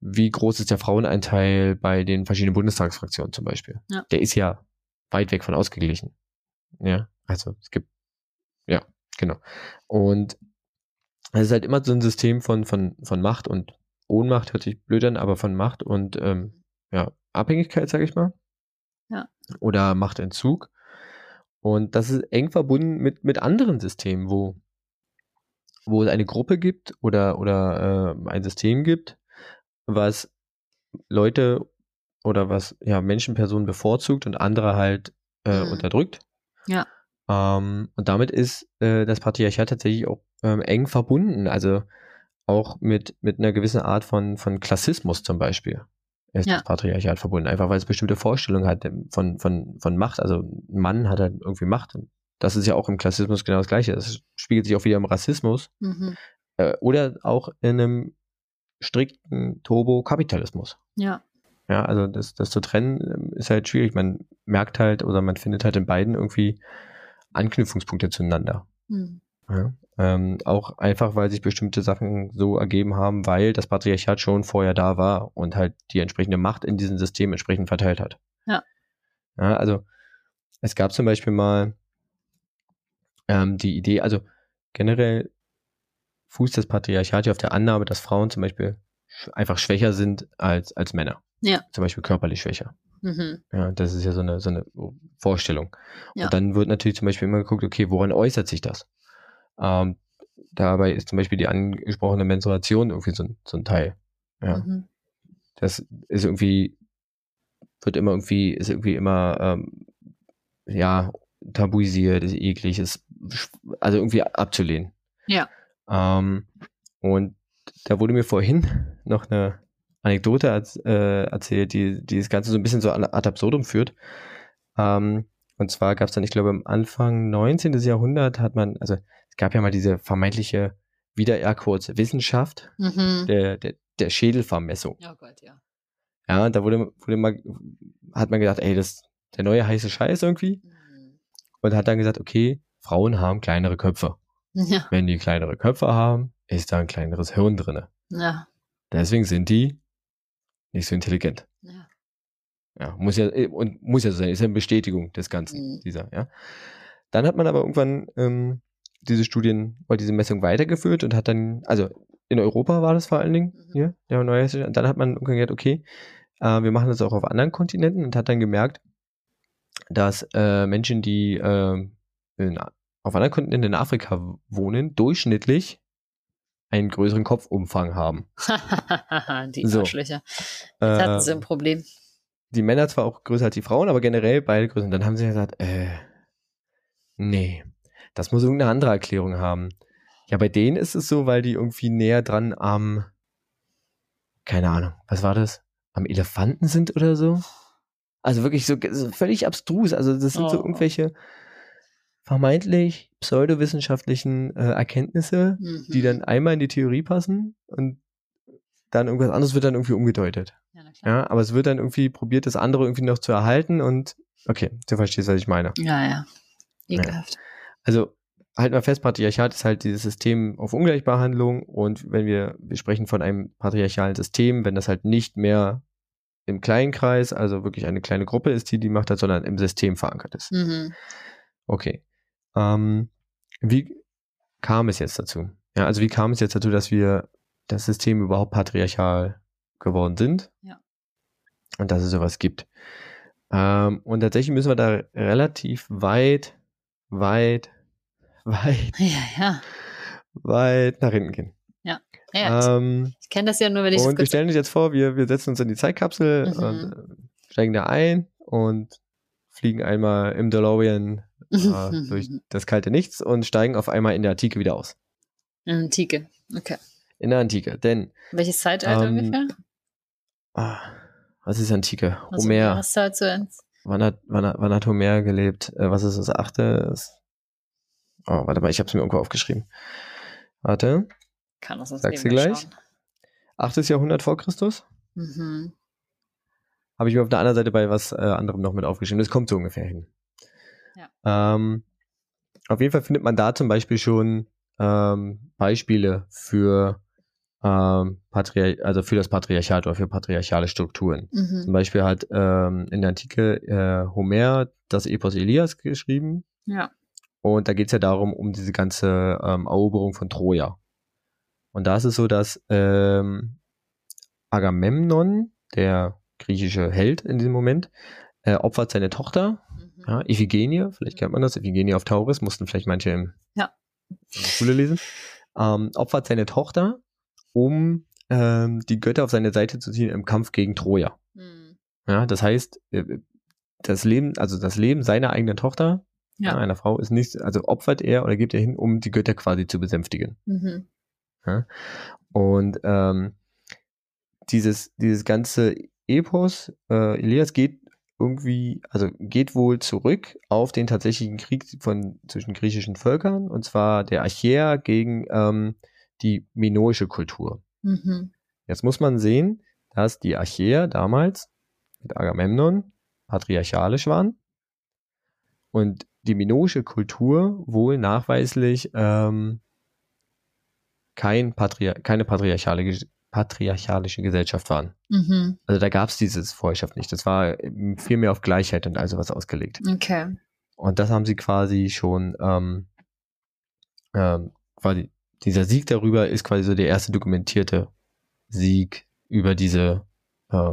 wie groß ist der Frauenanteil bei den verschiedenen Bundestagsfraktionen zum Beispiel. Ja. Der ist ja weit weg von ausgeglichen. Ja, also es gibt, ja, genau. Und es ist halt immer so ein System von, von, von Macht und Ohnmacht, hört sich blöd an, aber von Macht und ähm, ja, Abhängigkeit, sage ich mal. Oder Machtentzug. Und das ist eng verbunden mit, mit anderen Systemen, wo, wo es eine Gruppe gibt oder, oder äh, ein System gibt, was Leute oder was ja Menschenpersonen bevorzugt und andere halt äh, Mhm. unterdrückt. Ja. Ähm, und damit ist äh, das Patriarchat tatsächlich auch ähm, eng verbunden. Also auch mit, mit einer gewissen Art von, von Klassismus zum Beispiel ist Ja. das Patriarchat verbunden. Einfach weil es bestimmte Vorstellungen hat von, von, von Macht. Also ein Mann hat halt irgendwie Macht. Und das ist ja auch im Klassismus genau das Gleiche. Das spiegelt sich auch wieder im Rassismus Mhm. äh, oder auch in einem strikten Turbo-Kapitalismus. Ja. Ja, also das, das zu trennen ähm, ist halt schwierig. Man merkt halt oder man findet halt in beiden irgendwie Anknüpfungspunkte zueinander. Mhm. Ja. Ähm, auch einfach, weil sich bestimmte Sachen so ergeben haben, weil das Patriarchat schon vorher da war und halt die entsprechende Macht in diesem System entsprechend verteilt hat. Ja. Ja, also es gab zum Beispiel mal ähm, die Idee, also generell fußt das Patriarchat ja auf der Annahme, dass Frauen zum Beispiel einfach schwächer sind als, als Männer. Ja. Zum Beispiel körperlich schwächer. Mhm. Ja, das ist ja so eine, so eine Vorstellung. Ja. Und dann wird natürlich zum Beispiel immer geguckt, okay, woran äußert sich das? Ähm, dabei ist zum Beispiel die angesprochene Menstruation irgendwie so, ein- so ein Teil. Ja, Mhm. das ist irgendwie, wird immer irgendwie, ist irgendwie immer, ähm, ja, tabuisiert, ist eklig, ist, also irgendwie abzulehnen. Ja. Ähm, und da wurde mir vorhin noch eine Anekdote äh, erzählt, die, die das Ganze so ein bisschen so ad ad absurdum führt. Ähm, und zwar gab es dann, ich glaube, am Anfang 19. Jahrhundert hat man, also es gab ja mal diese vermeintliche wieder eher kurz Wissenschaft Mhm. der, der, der Schädelvermessung. Oh Gott, ja. Ja, da wurde, wurde mal, hat man gedacht, ey, das ist der neue heiße Scheiß irgendwie. Mhm. Und hat dann gesagt, okay, Frauen haben kleinere Köpfe. Ja. Wenn die kleinere Köpfe haben, ist da ein kleineres Hirn drinne. Ja. Deswegen sind die nicht so intelligent. Ja. Ja, muss ja, äh, und muss ja sein, ist ja eine Bestätigung des Ganzen, Mhm. dieser, ja. Dann hat man aber irgendwann ähm, diese Studien oder diese Messung weitergeführt und hat dann, also in Europa war das vor allen Dingen Mhm. hier, der neue, und dann hat man gesagt, okay, äh, wir machen das auch auf anderen Kontinenten und hat dann gemerkt, dass äh, Menschen, die äh, in, auf anderen Kontinenten in Afrika wohnen, durchschnittlich einen größeren Kopfumfang haben. die So. Arschlöcher. Jetzt hatten sie Äh, ein Problem. die Männer zwar auch größer als die Frauen, aber generell beide größer. Und dann haben sie gesagt, äh, nee, das muss irgendeine andere Erklärung haben. Ja, bei denen ist es so, weil die irgendwie näher dran am, keine Ahnung, was war das? Am Elefanten sind oder so? Also wirklich so, so völlig abstrus. Also das sind so Oh. irgendwelche vermeintlich pseudowissenschaftlichen äh, Erkenntnisse, die Mhm. dann einmal in die Theorie passen und dann irgendwas anderes wird dann irgendwie umgedeutet. Ja. Ja, aber es wird dann irgendwie probiert, das andere irgendwie noch zu erhalten und okay, du verstehst, was ich meine. Ja, ja. Ekelhaft. Also halt mal fest, Patriarchat ist halt dieses System auf Ungleichbehandlung und wenn wir, wir sprechen von einem patriarchalen System, wenn das halt nicht mehr im kleinen Kreis, also wirklich eine kleine Gruppe ist, die die Macht hat, sondern im System verankert ist. Mhm. Okay. Ähm, wie kam es jetzt dazu? Ja, also wie kam es jetzt dazu, dass wir das System überhaupt patriarchal geworden sind? Ja. Und dass es sowas gibt. Ähm, und tatsächlich müssen wir da relativ weit, weit, weit, Ja, ja. weit nach hinten gehen. ja ich Ähm, ich kenne das ja nur, wenn ich und wir stellen uns jetzt vor, wir, wir setzen uns in die Zeitkapsel Mhm. und äh, steigen da ein und fliegen einmal im DeLorean äh, durch das kalte Nichts und steigen auf einmal in der Antike wieder aus. Antike. Okay. In der Antike. Denn, Welches Zeitalter Ähm, ungefähr? ah, was ist Antike? Also Homer. Zu eins. Wann hat, wann, hat, wann hat Homer gelebt? Äh, was ist das achte? Oh, warte mal, ich habe es mir irgendwo aufgeschrieben. Warte. Kann das uns Sagst du gleich? Achtes Jahrhundert vor Christus? Mhm. habe ich mir auf der anderen Seite bei was äh, anderem noch mit aufgeschrieben. Das kommt so ungefähr hin. Ja. Ähm, auf jeden Fall findet man da zum Beispiel schon ähm, Beispiele für ähm, Patriar also für das Patriarchat oder für patriarchale Strukturen. Mhm. Zum Beispiel hat ähm, in der Antike äh, Homer das Epos Elias geschrieben. Ja. Und da geht es ja darum, um diese ganze ähm, Eroberung von Troja. Und da ist es so, dass ähm, Agamemnon, der griechische Held in diesem Moment, äh, opfert seine Tochter, mhm. ja, Iphigenie, vielleicht kennt man das, Iphigenie auf Tauris, mussten vielleicht manche im, ja. in der Schule lesen, ähm, opfert seine Tochter, um ähm, die Götter auf seine Seite zu ziehen im Kampf gegen Troja. Mhm. Ja, das heißt, äh, das Leben, also das Leben seiner eigenen Tochter, ja. einer Frau, ist nicht, also opfert er oder gibt er hin, um die Götter quasi zu besänftigen. Mhm. Ja? Und ähm, dieses, dieses ganze Epos, äh, Elias geht irgendwie, also geht wohl zurück auf den tatsächlichen Krieg von zwischen griechischen Völkern, und zwar der Achäer gegen ähm, die minoische Kultur. Mhm. Jetzt muss man sehen, dass die Achäer damals mit Agamemnon patriarchalisch waren und die minoische Kultur wohl nachweislich ähm, kein Patria keine patriarchale patriarchalische Gesellschaft waren. Mhm. Also da gab es dieses Vorherrschaft nicht. Das war viel mehr auf Gleichheit und also was ausgelegt. Okay. Und das haben sie quasi schon ähm, ähm, quasi dieser Sieg darüber ist quasi so der erste dokumentierte Sieg über diese äh,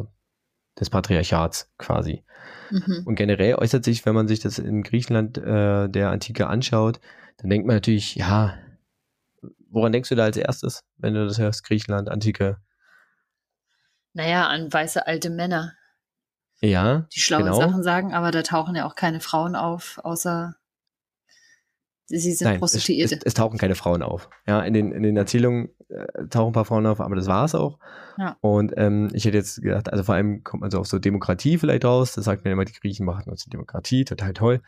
des Patriarchats quasi. Mhm. Und generell äußert sich, wenn man sich das in Griechenland äh, der Antike anschaut, dann denkt man natürlich, ja, woran denkst du da als erstes, wenn du das hörst, Griechenland, Antike? Naja, an weiße alte Männer. Ja. Die schlaue genau. Sachen sagen, aber da tauchen ja auch keine Frauen auf, außer sie sind Nein, Prostituierte. Es, es, es, tauchen keine Frauen auf. Ja, in den, in den Erzählungen äh, tauchen ein paar Frauen auf, aber das war es auch. Ja. Und ähm, ich hätte jetzt gedacht, also vor allem kommt man so auf so Demokratie vielleicht raus. Das sagt mir immer, die Griechen machen uns die Demokratie, total toll.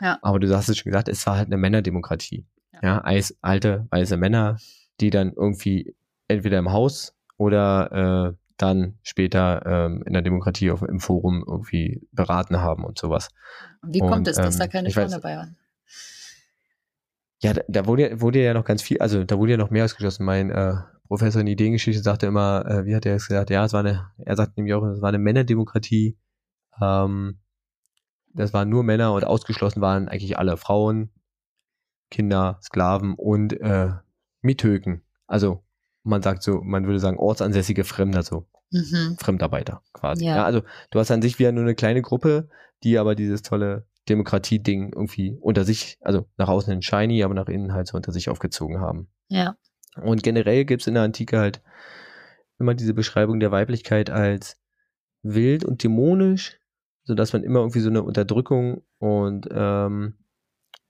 Ja. Aber du hast es schon gesagt, es war halt eine Männerdemokratie. Ja, Eis, alte, weiße Männer, die dann irgendwie entweder im Haus oder äh, dann später ähm, in der Demokratie auf, im Forum irgendwie beraten haben und sowas. Wie kommt und, es, dass ähm, da keine Frauen dabei waren? Ja, da, da, wurde, wurde ja noch ganz viel, also da wurde ja noch mehr ausgeschlossen. Mein äh, Professor in Ideengeschichte sagte immer, äh, wie hat er es gesagt? Ja, es war eine, er sagt nämlich auch, es war eine Männerdemokratie. Ähm, das waren nur Männer und ausgeschlossen waren eigentlich alle Frauen, Kinder, Sklaven und äh, Mithöken. Also man sagt so, man würde sagen ortsansässige Fremder, so mhm. Fremdarbeiter quasi. Ja. ja. also du hast an sich wieder nur eine kleine Gruppe, die aber dieses tolle Demokratie-Ding irgendwie unter sich, also nach außen in shiny, aber nach innen halt so unter sich aufgezogen haben. Ja. Und generell gibt es in der Antike halt immer diese Beschreibung der Weiblichkeit als wild und dämonisch, sodass man immer irgendwie so eine Unterdrückung und ähm,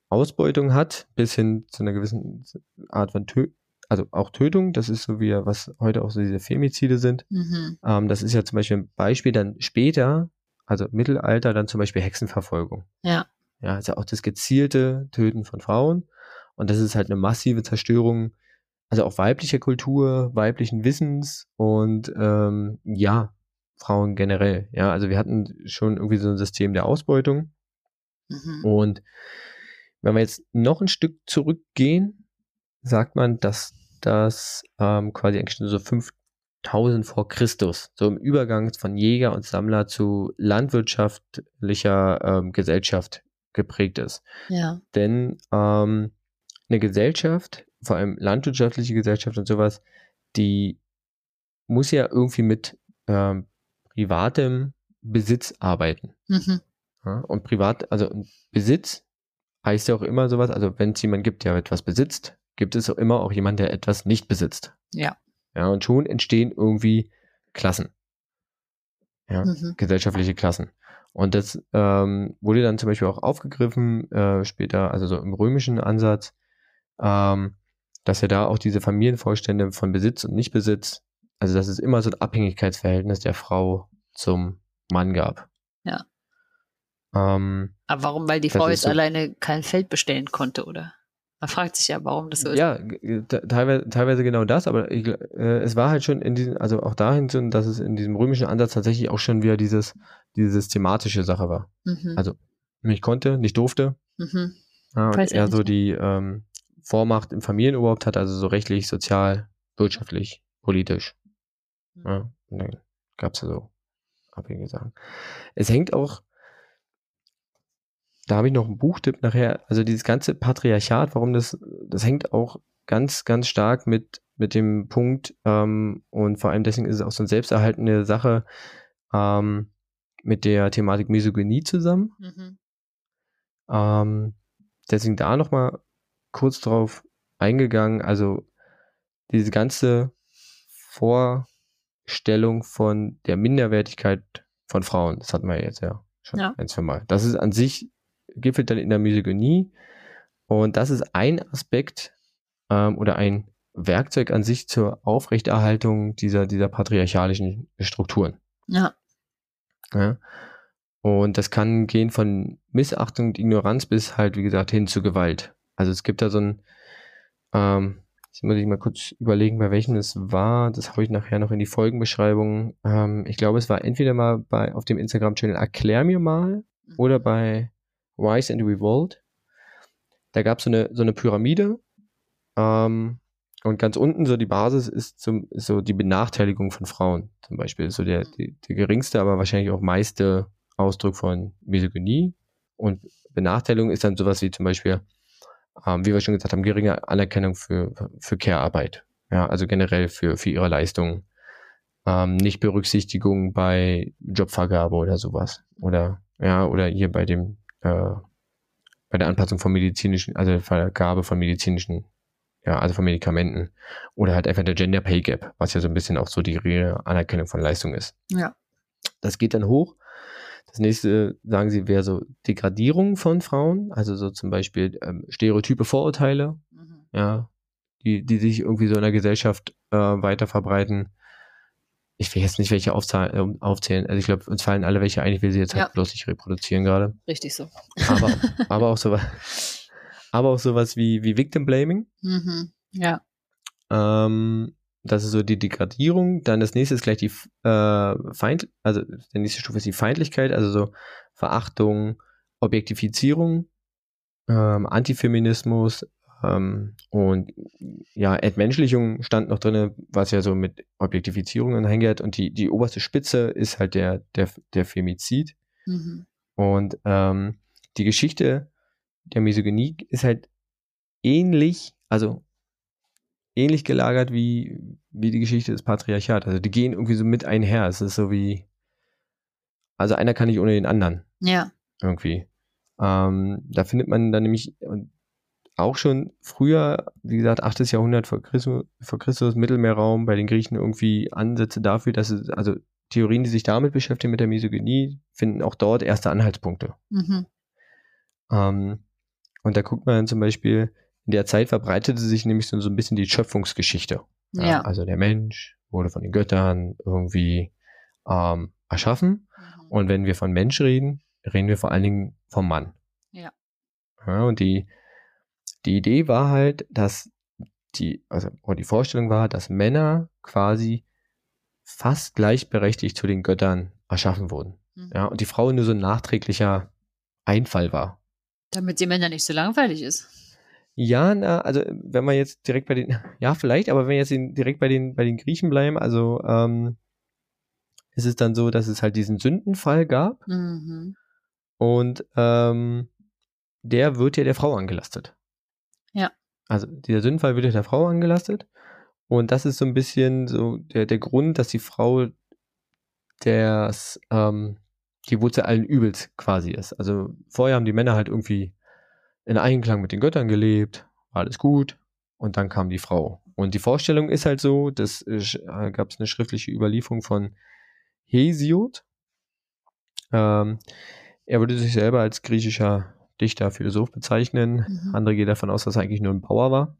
Ausbeutung hat, bis hin zu einer gewissen Art von Tö also auch Tötung, das ist so wie was heute auch so diese Femizide sind. Mhm. Ähm, das ist ja zum Beispiel ein Beispiel dann später, also Mittelalter, dann zum Beispiel Hexenverfolgung. Ja. Ja, also auch das gezielte Töten von Frauen. Und das ist halt eine massive Zerstörung, also auch weiblicher Kultur, weiblichen Wissens und ähm, ja, Frauen generell. Ja, also wir hatten schon irgendwie so ein System der Ausbeutung. Mhm. Und wenn wir jetzt noch ein Stück zurückgehen, sagt man, dass das ähm, quasi eigentlich so 5000 vor Christus, so im Übergang von Jäger und Sammler zu landwirtschaftlicher ähm, Gesellschaft geprägt ist. Ja. Denn ähm, eine Gesellschaft, vor allem landwirtschaftliche Gesellschaft und sowas, die muss ja irgendwie mit ähm, privatem Besitz arbeiten. Mhm. Ja, und privat, also Besitz heißt ja auch immer sowas, also wenn es jemand gibt, der etwas besitzt, gibt es auch immer auch jemand, der etwas nicht besitzt. Ja. Ja, und schon entstehen irgendwie Klassen. Ja, mhm. gesellschaftliche Klassen. Und das ähm, wurde dann zum Beispiel auch aufgegriffen, äh, später, also so im römischen Ansatz, ähm, dass er da auch diese Familienvorstände von Besitz und Nichtbesitz, also dass es immer so ein Abhängigkeitsverhältnis der Frau zum Mann gab. Ja. Ähm, Aber warum? Weil die Frau jetzt so, alleine kein Feld bestellen konnte, oder? Man fragt sich ja, warum das so ist. Ja, teilweise, teilweise genau das, aber ich, äh, es war halt schon in diesem, also auch dahin, dass es in diesem römischen Ansatz tatsächlich auch schon wieder dieses diese systematische Sache war. Mhm. Also nicht konnte, nicht durfte. mhm. Ja, und er ich so die ähm, Vormacht im Familienoberhaupt hat, also so rechtlich, sozial, wirtschaftlich, politisch. Mhm. Ja, und dann gab es ja so abhängige Sachen. Es hängt auch, da habe ich noch einen Buchtipp nachher, also dieses ganze Patriarchat, warum das, das hängt auch ganz, ganz stark mit, mit dem Punkt, ähm, und vor allem deswegen ist es auch so eine selbsterhaltende Sache, ähm, mit der Thematik Misogynie zusammen. Mhm. Ähm, deswegen da nochmal kurz drauf eingegangen. Also diese ganze Vorstellung von der Minderwertigkeit von Frauen, das hatten wir jetzt ja schon Ja. ein, zwei Mal. Das ist an sich, gipfelt dann in der Misogynie. Und das ist ein Aspekt ähm, oder ein Werkzeug an sich zur Aufrechterhaltung dieser, dieser patriarchalischen Strukturen. Ja. Ja. Und das kann gehen von Missachtung und Ignoranz bis halt, wie gesagt, hin zu Gewalt. Also es gibt da so ein, ähm, jetzt muss ich mal kurz überlegen, bei welchem es war. Das habe ich nachher noch in die Folgenbeschreibung. Ähm, ich glaube, es war entweder mal bei auf dem Instagram-Channel Erklär mir mal Mhm. oder bei Wise and Revolt. Da gab es so eine, so eine Pyramide. Ähm, und ganz unten so die Basis ist, zum, ist so die Benachteiligung von Frauen zum Beispiel. Ist so der, die, der geringste, aber wahrscheinlich auch meiste Ausdruck von Misogynie. Und Benachteiligung ist dann sowas wie zum Beispiel, ähm, wie wir schon gesagt haben, geringe Anerkennung für, für Care-Arbeit. Ja, also generell für, für ihre Leistungen. Ähm, nicht Berücksichtigung bei Jobvergabe oder sowas. Oder, ja, oder hier bei dem, äh, bei der Anpassung von medizinischen, also Vergabe von medizinischen, ja, also von Medikamenten. Oder halt einfach der Gender Pay Gap, was ja so ein bisschen auch so die Anerkennung von Leistung ist. Ja. Das geht dann hoch. Das nächste, sagen sie, wäre so Degradierung von Frauen, also so zum Beispiel ähm, Stereotype Vorurteile, Mhm. ja, die, die sich irgendwie so in der Gesellschaft äh, weiter verbreiten. Ich will jetzt nicht welche aufzahlen, äh, aufzählen. Also ich glaube, uns fallen alle welche ein. Ich will sie jetzt halt Ja. bloß nicht reproduzieren gerade. Richtig so. Aber, aber auch sowas, aber auch sowas wie, wie Victim Blaming. Mhm. Ja. Ähm, das ist so die Degradierung. Dann das nächste ist gleich die äh, Feind, also der nächste Stufe ist die Feindlichkeit, also so Verachtung, Objektifizierung, ähm, Antifeminismus ähm, und ja, Entmenschlichung stand noch drinne, was ja so mit Objektifizierung einhergeht. Und die, die oberste Spitze ist halt der, der, der Femizid. Mhm. Und ähm, die Geschichte der Misogynie ist halt ähnlich, also ähnlich gelagert wie, wie die Geschichte des Patriarchats. Also die gehen irgendwie so mit einher. Es ist so wie, also einer kann nicht ohne den anderen Ja. irgendwie. Ähm, da findet man dann nämlich und auch schon früher, wie gesagt, 8. Jahrhundert vor Christus, vor Christus, Mittelmeerraum, bei den Griechen irgendwie Ansätze dafür, dass es, also Theorien, die sich damit beschäftigen, mit der Misogynie, finden auch dort erste Anhaltspunkte. Mhm. Ähm, und da guckt man zum Beispiel, in der Zeit verbreitete sich nämlich so, so ein bisschen die Schöpfungsgeschichte. Ja. Also der Mensch wurde von den Göttern irgendwie ähm, erschaffen. Mhm. Und wenn wir von Mensch reden, reden wir vor allen Dingen vom Mann. Ja. ja und die, die Idee war halt, dass die, also die Vorstellung war, dass Männer quasi fast gleichberechtigt zu den Göttern erschaffen wurden. Mhm. Ja, und die Frau nur so ein nachträglicher Einfall war. Damit die Männer nicht so langweilig ist. Ja, na, also wenn wir jetzt direkt bei den, ja, vielleicht, aber wenn wir jetzt direkt bei den, bei den Griechen bleiben, also ähm, ist es dann so, dass es halt diesen Sündenfall gab Mhm. und ähm, der wird ja der Frau angelastet. Also dieser Sündenfall wird ja der Frau angelastet und das ist so ein bisschen so der, der Grund, dass die Frau das, ähm, die Wurzel allen Übels quasi ist. Also vorher haben die Männer halt irgendwie in Einklang mit den Göttern gelebt, war alles gut und dann kam die Frau. Und die Vorstellung ist halt so, das äh, gab es eine schriftliche Überlieferung von Hesiod. Ähm, er würde sich selber als griechischer Dichter, Philosoph bezeichnen. Mhm. Andere gehen davon aus, dass er eigentlich nur ein Bauer war.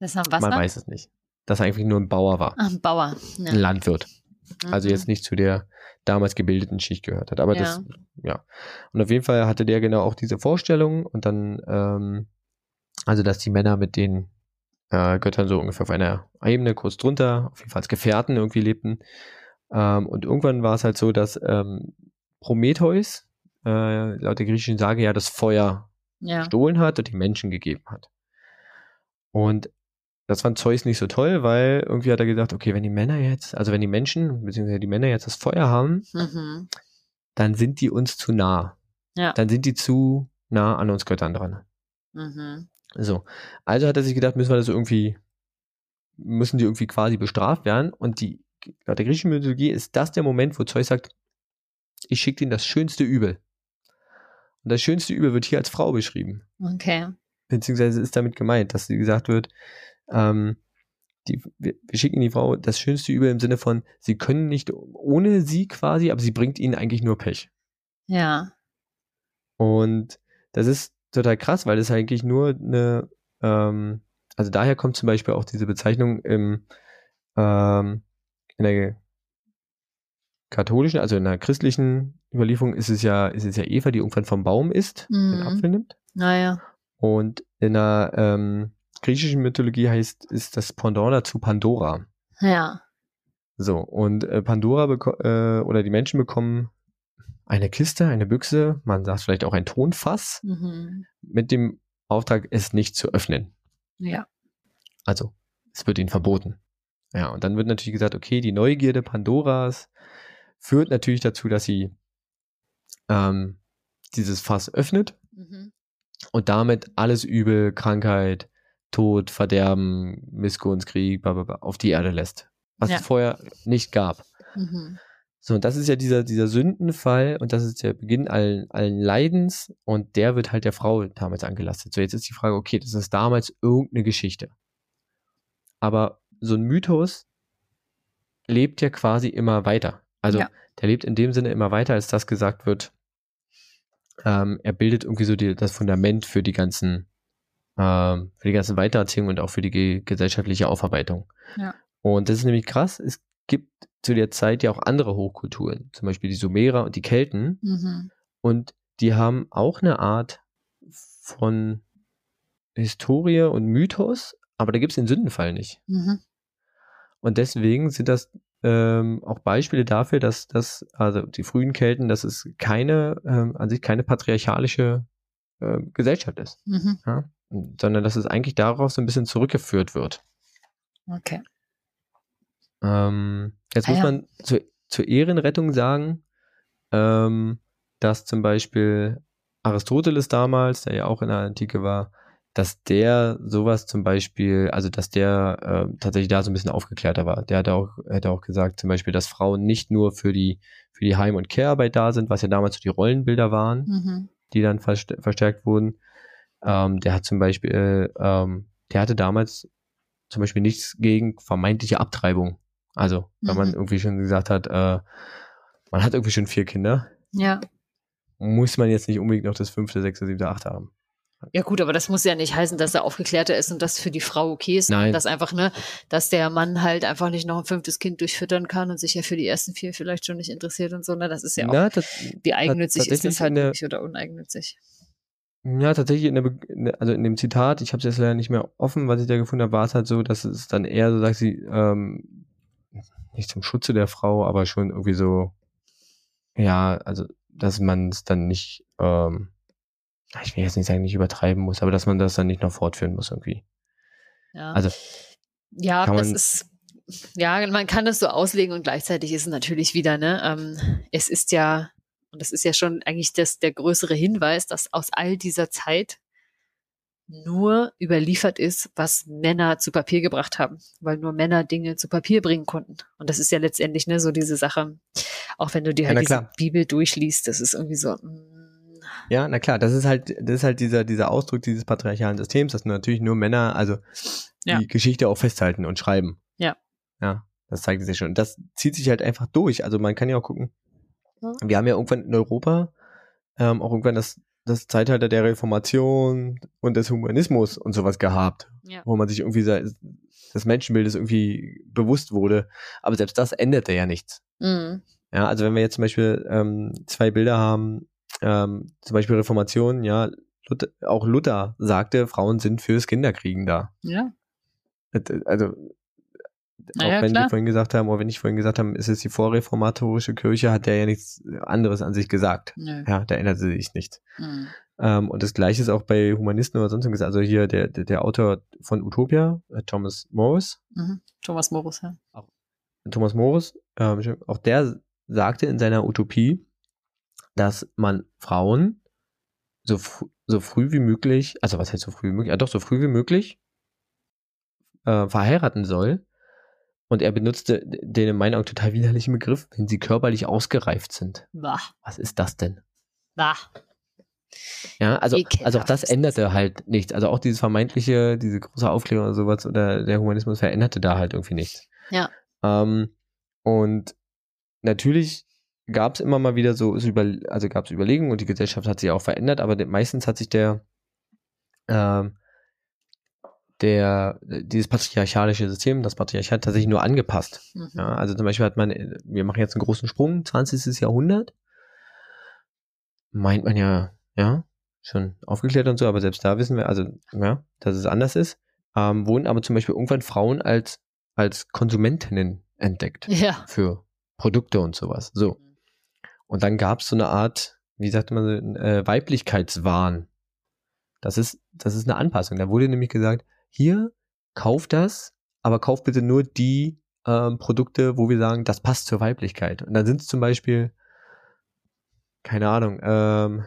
Das haben was Man noch? weiß es nicht. Dass er eigentlich nur ein Bauer war. Ach, ein Bauer. Ja. Ein Landwirt. Also Mhm. jetzt nicht zu der damals gebildeten Schicht gehört hat. Aber Ja. das, ja. Und auf jeden Fall hatte der genau auch diese Vorstellung und dann, ähm, also dass die Männer mit den äh, Göttern so ungefähr auf einer Ebene kurz drunter, auf jeden Fall als Gefährten irgendwie lebten. Ähm, und irgendwann war es halt so, dass ähm, Prometheus, äh, laut der griechischen Sage, ja das Feuer Ja. gestohlen hat und die Menschen gegeben hat. Und das fand Zeus nicht so toll, weil irgendwie hat er gedacht, okay, wenn die Männer jetzt, also wenn die Menschen, beziehungsweise die Männer jetzt das Feuer haben, Mhm. dann sind die uns zu nah. Ja. Dann sind die zu nah an uns Göttern dran. Mhm. So. Also hat er sich gedacht, müssen wir das irgendwie, müssen die irgendwie quasi bestraft werden. Und die, laut der griechischen Mythologie ist das der Moment, wo Zeus sagt, ich schicke ihnen das schönste Übel. Und das schönste Übel wird hier als Frau beschrieben. Okay. Beziehungsweise ist damit gemeint, dass sie gesagt wird, ähm, die, wir, wir schicken die Frau das schönste Übel im Sinne von, sie können nicht ohne sie quasi, aber sie bringt ihnen eigentlich nur Pech. Ja. Und das ist total krass, weil das eigentlich nur eine, ähm, also daher kommt zum Beispiel auch diese Bezeichnung im, ähm, in der katholischen, also in der christlichen Überlieferung ist es ja, ist es ja Eva, die irgendwann vom Baum isst, den Mhm. Apfel nimmt. Naja. Und in der ähm, griechischen Mythologie heißt, ist das Pendant dazu Pandora. Ja. So, und äh, Pandora äh, oder die Menschen bekommen eine Kiste, eine Büchse, man sagt vielleicht auch ein Tonfass, Mhm. mit dem Auftrag, es nicht zu öffnen. Ja. Also, es wird ihnen verboten. Ja, und dann wird natürlich gesagt, okay, die Neugierde Pandoras führt natürlich dazu, dass sie ähm, dieses Fass öffnet Mhm. und damit alles Übel, Krankheit, Tod, Verderben, Missgunst, bla, bla, bla, auf die Erde lässt. Was Ja. es vorher nicht gab. Mhm. So, und das ist ja dieser, dieser Sündenfall und das ist der Beginn allen, allen Leidens und der wird halt der Frau damals angelastet. So, jetzt ist die Frage, okay, das ist damals irgendeine Geschichte. Aber so ein Mythos lebt ja quasi immer weiter. Also Ja. der lebt in dem Sinne immer weiter, als das gesagt wird. Ähm, er bildet irgendwie so die, das Fundament für die ganzen, ähm, für die ganzen Weitererzählungen und auch für die ge gesellschaftliche Aufarbeitung. Ja. Und das ist nämlich krass. Es gibt zu der Zeit ja auch andere Hochkulturen, zum Beispiel die Sumerer und die Kelten. Mhm. Und die haben auch eine Art von Historie und Mythos, aber da gibt es den Sündenfall nicht. Mhm. Und deswegen sind das ähm, auch Beispiele dafür, dass das, also die frühen Kelten, dass es keine, ähm, an sich keine patriarchalische ähm, Gesellschaft ist, Mhm. ja? sondern dass es eigentlich darauf so ein bisschen zurückgeführt wird. Okay. Ähm, jetzt Ah, muss ja. man zu, zur Ehrenrettung sagen, ähm, dass zum Beispiel Aristoteles damals, der ja auch in der Antike war, dass der sowas zum Beispiel, also dass der äh, tatsächlich da so ein bisschen aufgeklärter war. Der hat auch, hätte auch gesagt, zum Beispiel, dass Frauen nicht nur für die, für die Heim- und Care-Arbeit da sind, was ja damals so die Rollenbilder waren, Mhm. die dann verst verstärkt wurden. Ähm, der hat zum Beispiel, äh, ähm, der hatte damals zum Beispiel nichts gegen vermeintliche Abtreibung. Also, wenn man Mhm. irgendwie schon gesagt hat, äh, man hat irgendwie schon vier Kinder, Ja. muss man jetzt nicht unbedingt noch das fünfte, sechste, siebte, achte haben. Ja gut, aber das muss ja nicht heißen, dass er aufgeklärter ist und das für die Frau okay ist. Nein. Dass einfach, ne, dass der Mann halt einfach nicht noch ein fünftes Kind durchfüttern kann und sich ja für die ersten vier vielleicht schon nicht interessiert und so. Ne? Das ist ja auch, Na, das, wie eigennützig ist das halt der- wirklich oder uneigennützig. ja, tatsächlich in der, also in dem Zitat, ich habe es jetzt leider nicht mehr offen, was ich da gefunden habe, war es halt so, dass es dann eher so sagt sie, ähm, nicht zum Schutze der Frau, aber schon irgendwie so, ja, also, dass man es dann nicht, ähm, ich will jetzt nicht sagen, nicht übertreiben muss, aber dass man das dann nicht noch fortführen muss irgendwie. Ja. Also, Ja, das man- ist, ja, man kann das so auslegen und gleichzeitig ist es natürlich wieder, ne, ähm, es ist ja, und das ist ja schon eigentlich das, der größere Hinweis, dass aus all dieser Zeit nur überliefert ist, was Männer zu Papier gebracht haben, weil nur Männer Dinge zu Papier bringen konnten. Und das ist ja letztendlich, ne, so diese Sache, auch wenn du dir Ja, halt diese. Bibel durchliest, das ist irgendwie so, mm, Ja, na klar, das ist halt, das ist halt dieser, dieser Ausdruck dieses patriarchalen Systems, dass natürlich nur Männer, also die Ja. Geschichte auch festhalten und schreiben. Ja. Ja, das zeigt sich schon. Das zieht sich halt einfach durch. Also man kann ja auch gucken. Ja. Wir haben ja irgendwann in Europa ähm, auch irgendwann das, das Zeitalter der Reformation und des Humanismus und sowas gehabt, ja. wo man sich irgendwie des Menschenbildes irgendwie bewusst wurde. Aber selbst das änderte ja nichts. Mm, Ja, also wenn wir jetzt zum Beispiel ähm, zwei Bilder haben, ähm, zum Beispiel Reformation, ja, Luther, auch Luther sagte, Frauen sind fürs Kinderkriegen da. ja, Also Na auch wenn klar. wir vorhin gesagt haben, oder wenn ich vorhin gesagt haben, ist es die vorreformatorische Kirche, hat der ja nichts anderes an sich gesagt. Nö. Ja, da änderte sich nicht. Hm. Ähm, und das gleiche ist auch bei Humanisten oder sonst irgendwas. Also hier der, der, der Autor von Utopia, äh, Thomas Morris, Mhm. Thomas Morus, ja. Thomas Morris, ähm, auch der sagte in seiner Utopie, dass man Frauen so, fr so früh wie möglich, also was heißt so früh wie möglich, ja doch so früh wie möglich äh, verheiraten soll. Und er benutzte den in meinen Augen total widerlichen Begriff, wenn sie körperlich ausgereift sind. Bah. Was ist das denn? Bah. Ja, also, also auch das. änderte halt nichts. Also auch dieses vermeintliche, diese große Aufklärung oder sowas oder der Humanismus veränderte da halt irgendwie nichts. Ja. Ähm, und natürlich gab es immer mal wieder so, so über, also gab es Überlegungen und die Gesellschaft hat sich auch verändert, aber meistens hat sich der, ähm, der, dieses patriarchalische System, das Patriarchat tatsächlich nur angepasst. Mhm. Ja, also zum Beispiel hat man, wir machen jetzt einen großen Sprung, 20. Jahrhundert. Meint man ja, ja, schon aufgeklärt und so, aber selbst da wissen wir, also, ja, dass es anders ist. Ähm, wurden aber zum Beispiel irgendwann Frauen als, als Konsumentinnen entdeckt Ja. für Produkte und sowas. So. Und dann gab es so eine Art, wie sagt man, äh, Weiblichkeitswahn. Das ist, das ist eine Anpassung. Da wurde nämlich gesagt, hier, kauf das, aber kauf bitte nur die ähm, Produkte, wo wir sagen, das passt zur Weiblichkeit. Und dann sind es zum Beispiel, keine Ahnung, ähm,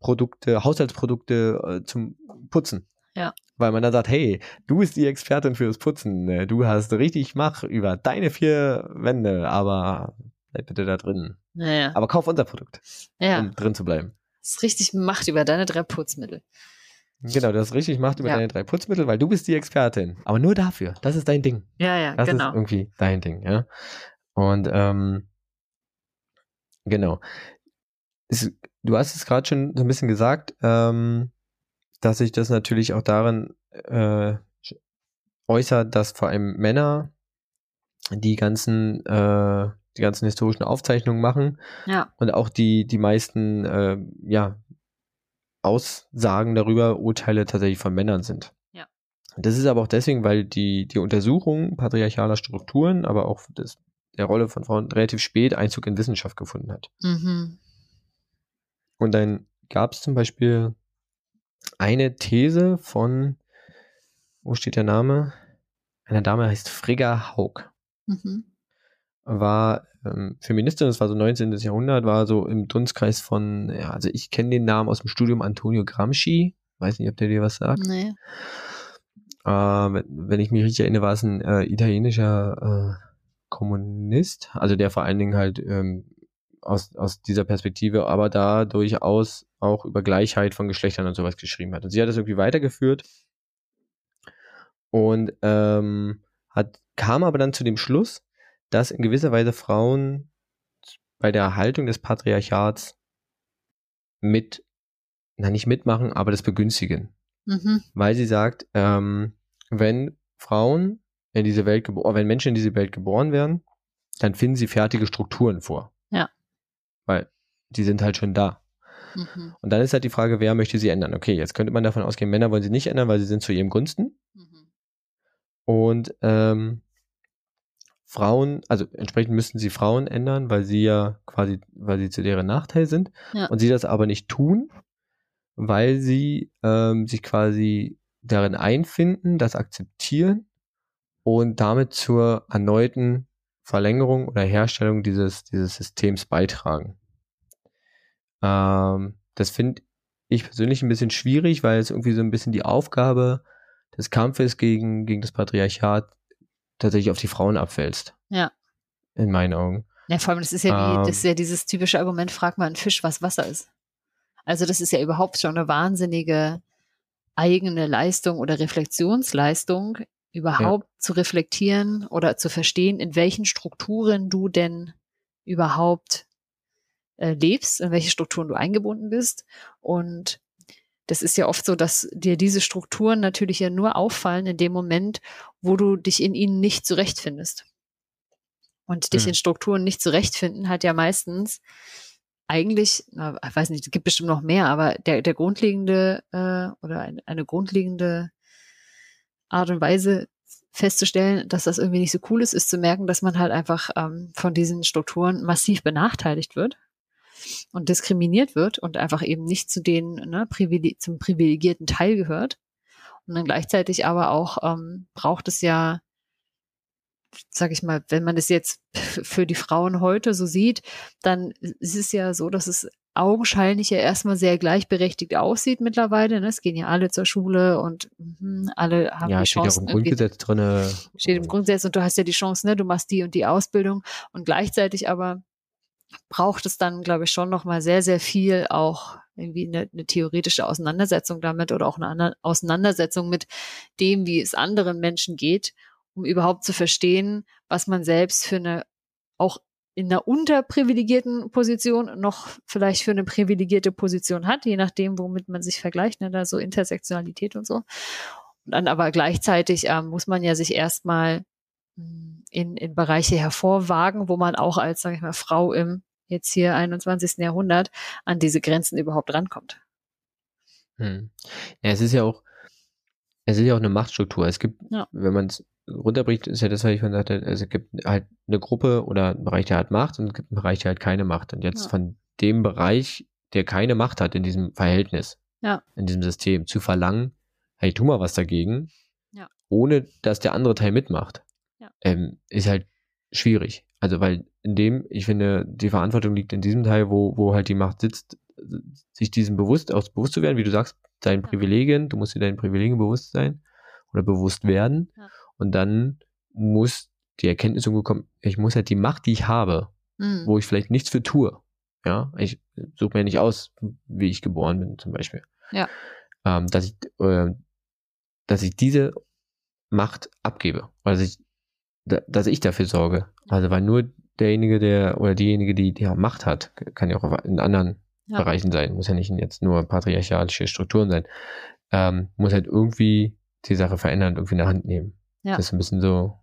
Produkte, Haushaltsprodukte äh, zum Putzen. Ja. Weil man dann sagt, hey, du bist die Expertin fürs Putzen, äh, du hast richtig Mach über deine vier Wände, aber bleib bitte da drin. Naja. Aber kauf unser Produkt, Ja. um drin zu bleiben. Das ist richtig Macht über deine drei Putzmittel. Genau, du hast richtig Macht über Ja. deine drei Putzmittel, weil du bist die Expertin. Aber nur dafür. Das ist dein Ding. Ja, ja, Das ist genau. irgendwie dein Ding, ja. Und ähm, genau. Es, du hast es gerade schon so ein bisschen gesagt, ähm, dass sich das natürlich auch darin äh, äußert, dass vor allem Männer die ganzen äh, die ganzen historischen Aufzeichnungen machen Ja. und auch die die meisten äh, ja Aussagen darüber Urteile tatsächlich von Männern sind. Ja. Das ist aber auch deswegen, weil die die Untersuchung patriarchaler Strukturen, aber auch des, der Rolle von Frauen relativ spät Einzug in Wissenschaft gefunden hat. Mhm. Und dann gab es zum Beispiel eine These von, wo steht der Name? Eine Dame heißt Frigga Haug Mhm. War ähm, Feministin, das war so 19. Jahrhundert, war so im Dunstkreis von, ja, also ich kenne den Namen aus dem Studium Antonio Gramsci, weiß nicht, ob der dir was sagt. Nee. Äh, wenn wenn ich mich richtig erinnere, war es ein äh, italienischer äh, Kommunist, also der vor allen Dingen halt ähm, aus, aus dieser Perspektive, aber da durchaus auch über Gleichheit von Geschlechtern und sowas geschrieben hat. Und sie hat das irgendwie weitergeführt und ähm, hat, kam aber dann zu dem Schluss, dass in gewisser Weise Frauen bei der Erhaltung des Patriarchats mit, na nicht mitmachen, aber das begünstigen Mhm. weil sie sagt, ähm, wenn Frauen in diese Welt geboren, wenn Menschen in diese Welt geboren werden, dann finden sie fertige Strukturen vor. Ja. Weil die sind halt schon da. Mhm. Und dann ist halt die Frage, wer möchte sie ändern? Okay, jetzt könnte man davon ausgehen, Männer wollen sie nicht ändern, weil sie sind zu ihrem Gunsten. Mhm. Und ähm, Frauen, also entsprechend müssten sie Frauen ändern, weil sie ja quasi, weil sie zu deren Nachteil sind. Ja. Und sie das aber nicht tun, weil sie ähm, sich quasi darin einfinden, das akzeptieren und damit zur erneuten Verlängerung oder Herstellung dieses, dieses Systems beitragen. Ähm, das finde ich persönlich ein bisschen schwierig, weil es irgendwie so ein bisschen die Aufgabe des Kampfes gegen, gegen das Patriarchat tatsächlich auf die Frauen abwälzt. Ja. In meinen Augen. Ja, vor allem, das ist ja wie, Ähm. das ist ja dieses typische Argument, frag mal einen Fisch, was Wasser ist. Also das ist ja überhaupt schon eine wahnsinnige eigene Leistung oder Reflexionsleistung, überhaupt zu reflektieren oder zu verstehen, in welchen Strukturen du denn überhaupt äh, lebst, in welche Strukturen du eingebunden bist. Und das ist ja oft so, dass dir diese Strukturen natürlich ja nur auffallen in dem Moment, wo du dich in ihnen nicht zurechtfindest. Und dich Hm. in Strukturen nicht zurechtfinden hat ja meistens eigentlich, na, ich weiß nicht, es gibt bestimmt noch mehr, aber der, der grundlegende äh, oder eine, eine grundlegende Art und Weise festzustellen, dass das irgendwie nicht so cool ist, ist zu merken, dass man halt einfach ähm, von diesen Strukturen massiv benachteiligt wird und diskriminiert wird und einfach eben nicht zu den ne, Privile zum privilegierten Teil gehört. Und dann gleichzeitig aber auch ähm, braucht es ja, sag ich mal, wenn man es jetzt für die Frauen heute so sieht, dann ist es ja so, dass es augenscheinlich ja erstmal sehr gleichberechtigt aussieht mittlerweile. Ne? Es gehen ja alle zur Schule und mh, alle haben Ja, die steht ja auch Chance. im Grundgesetz drin. Steht im Grundgesetz und du hast ja die Chance, ne, du machst die und die Ausbildung und gleichzeitig aber braucht es dann, glaube ich, schon nochmal sehr, sehr viel auch irgendwie eine, eine theoretische Auseinandersetzung damit oder auch eine Auseinandersetzung mit dem, wie es anderen Menschen geht, um überhaupt zu verstehen, was man selbst für eine auch in einer unterprivilegierten Position noch vielleicht für eine privilegierte Position hat, je nachdem, womit man sich vergleicht, ne, da so Intersektionalität und so. Und dann aber gleichzeitig ähm, muss man ja sich erstmal in, in Bereiche hervorwagen, wo man auch als, sage ich mal, Frau im jetzt hier 21. Jahrhundert an diese Grenzen überhaupt rankommt. Hm. Ja, es ist ja auch, es ist ja auch eine Machtstruktur. Es gibt, Ja. wenn man es runterbricht, ist ja das, was ich vorhin sagte, also es gibt halt eine Gruppe oder einen Bereich, der hat Macht und es gibt einen Bereich, der halt keine Macht. Und jetzt Ja. von dem Bereich, der keine Macht hat in diesem Verhältnis, Ja. in diesem System, zu verlangen, hey, tu mal was dagegen, ohne dass der andere Teil mitmacht, Ja. ähm, ist halt schwierig. Also, weil in dem, ich finde, die Verantwortung liegt in diesem Teil, wo, wo halt die Macht sitzt, sich diesem bewusst, auch bewusst zu werden, wie du sagst, deinen Ja. Privilegien, du musst dir deinen Privilegien bewusst sein oder bewusst werden. Ja. Und dann muss die Erkenntnis irgendwo kommen, ich muss halt die Macht, die ich habe, Mhm. wo ich vielleicht nichts für tue. Ja, ich suche mir nicht aus, wie ich geboren bin, zum Beispiel. Ja. Ähm, dass ich, äh, dass ich diese Macht abgebe. Also ich, da, dass ich dafür sorge. Also weil nur derjenige, der oder diejenige, die die Macht hat, kann ja auch in anderen Ja. Bereichen sein, muss ja nicht jetzt nur patriarchalische Strukturen sein, ähm, muss halt irgendwie die Sache verändern und irgendwie in der Hand nehmen. Ja. Das ist ein bisschen so,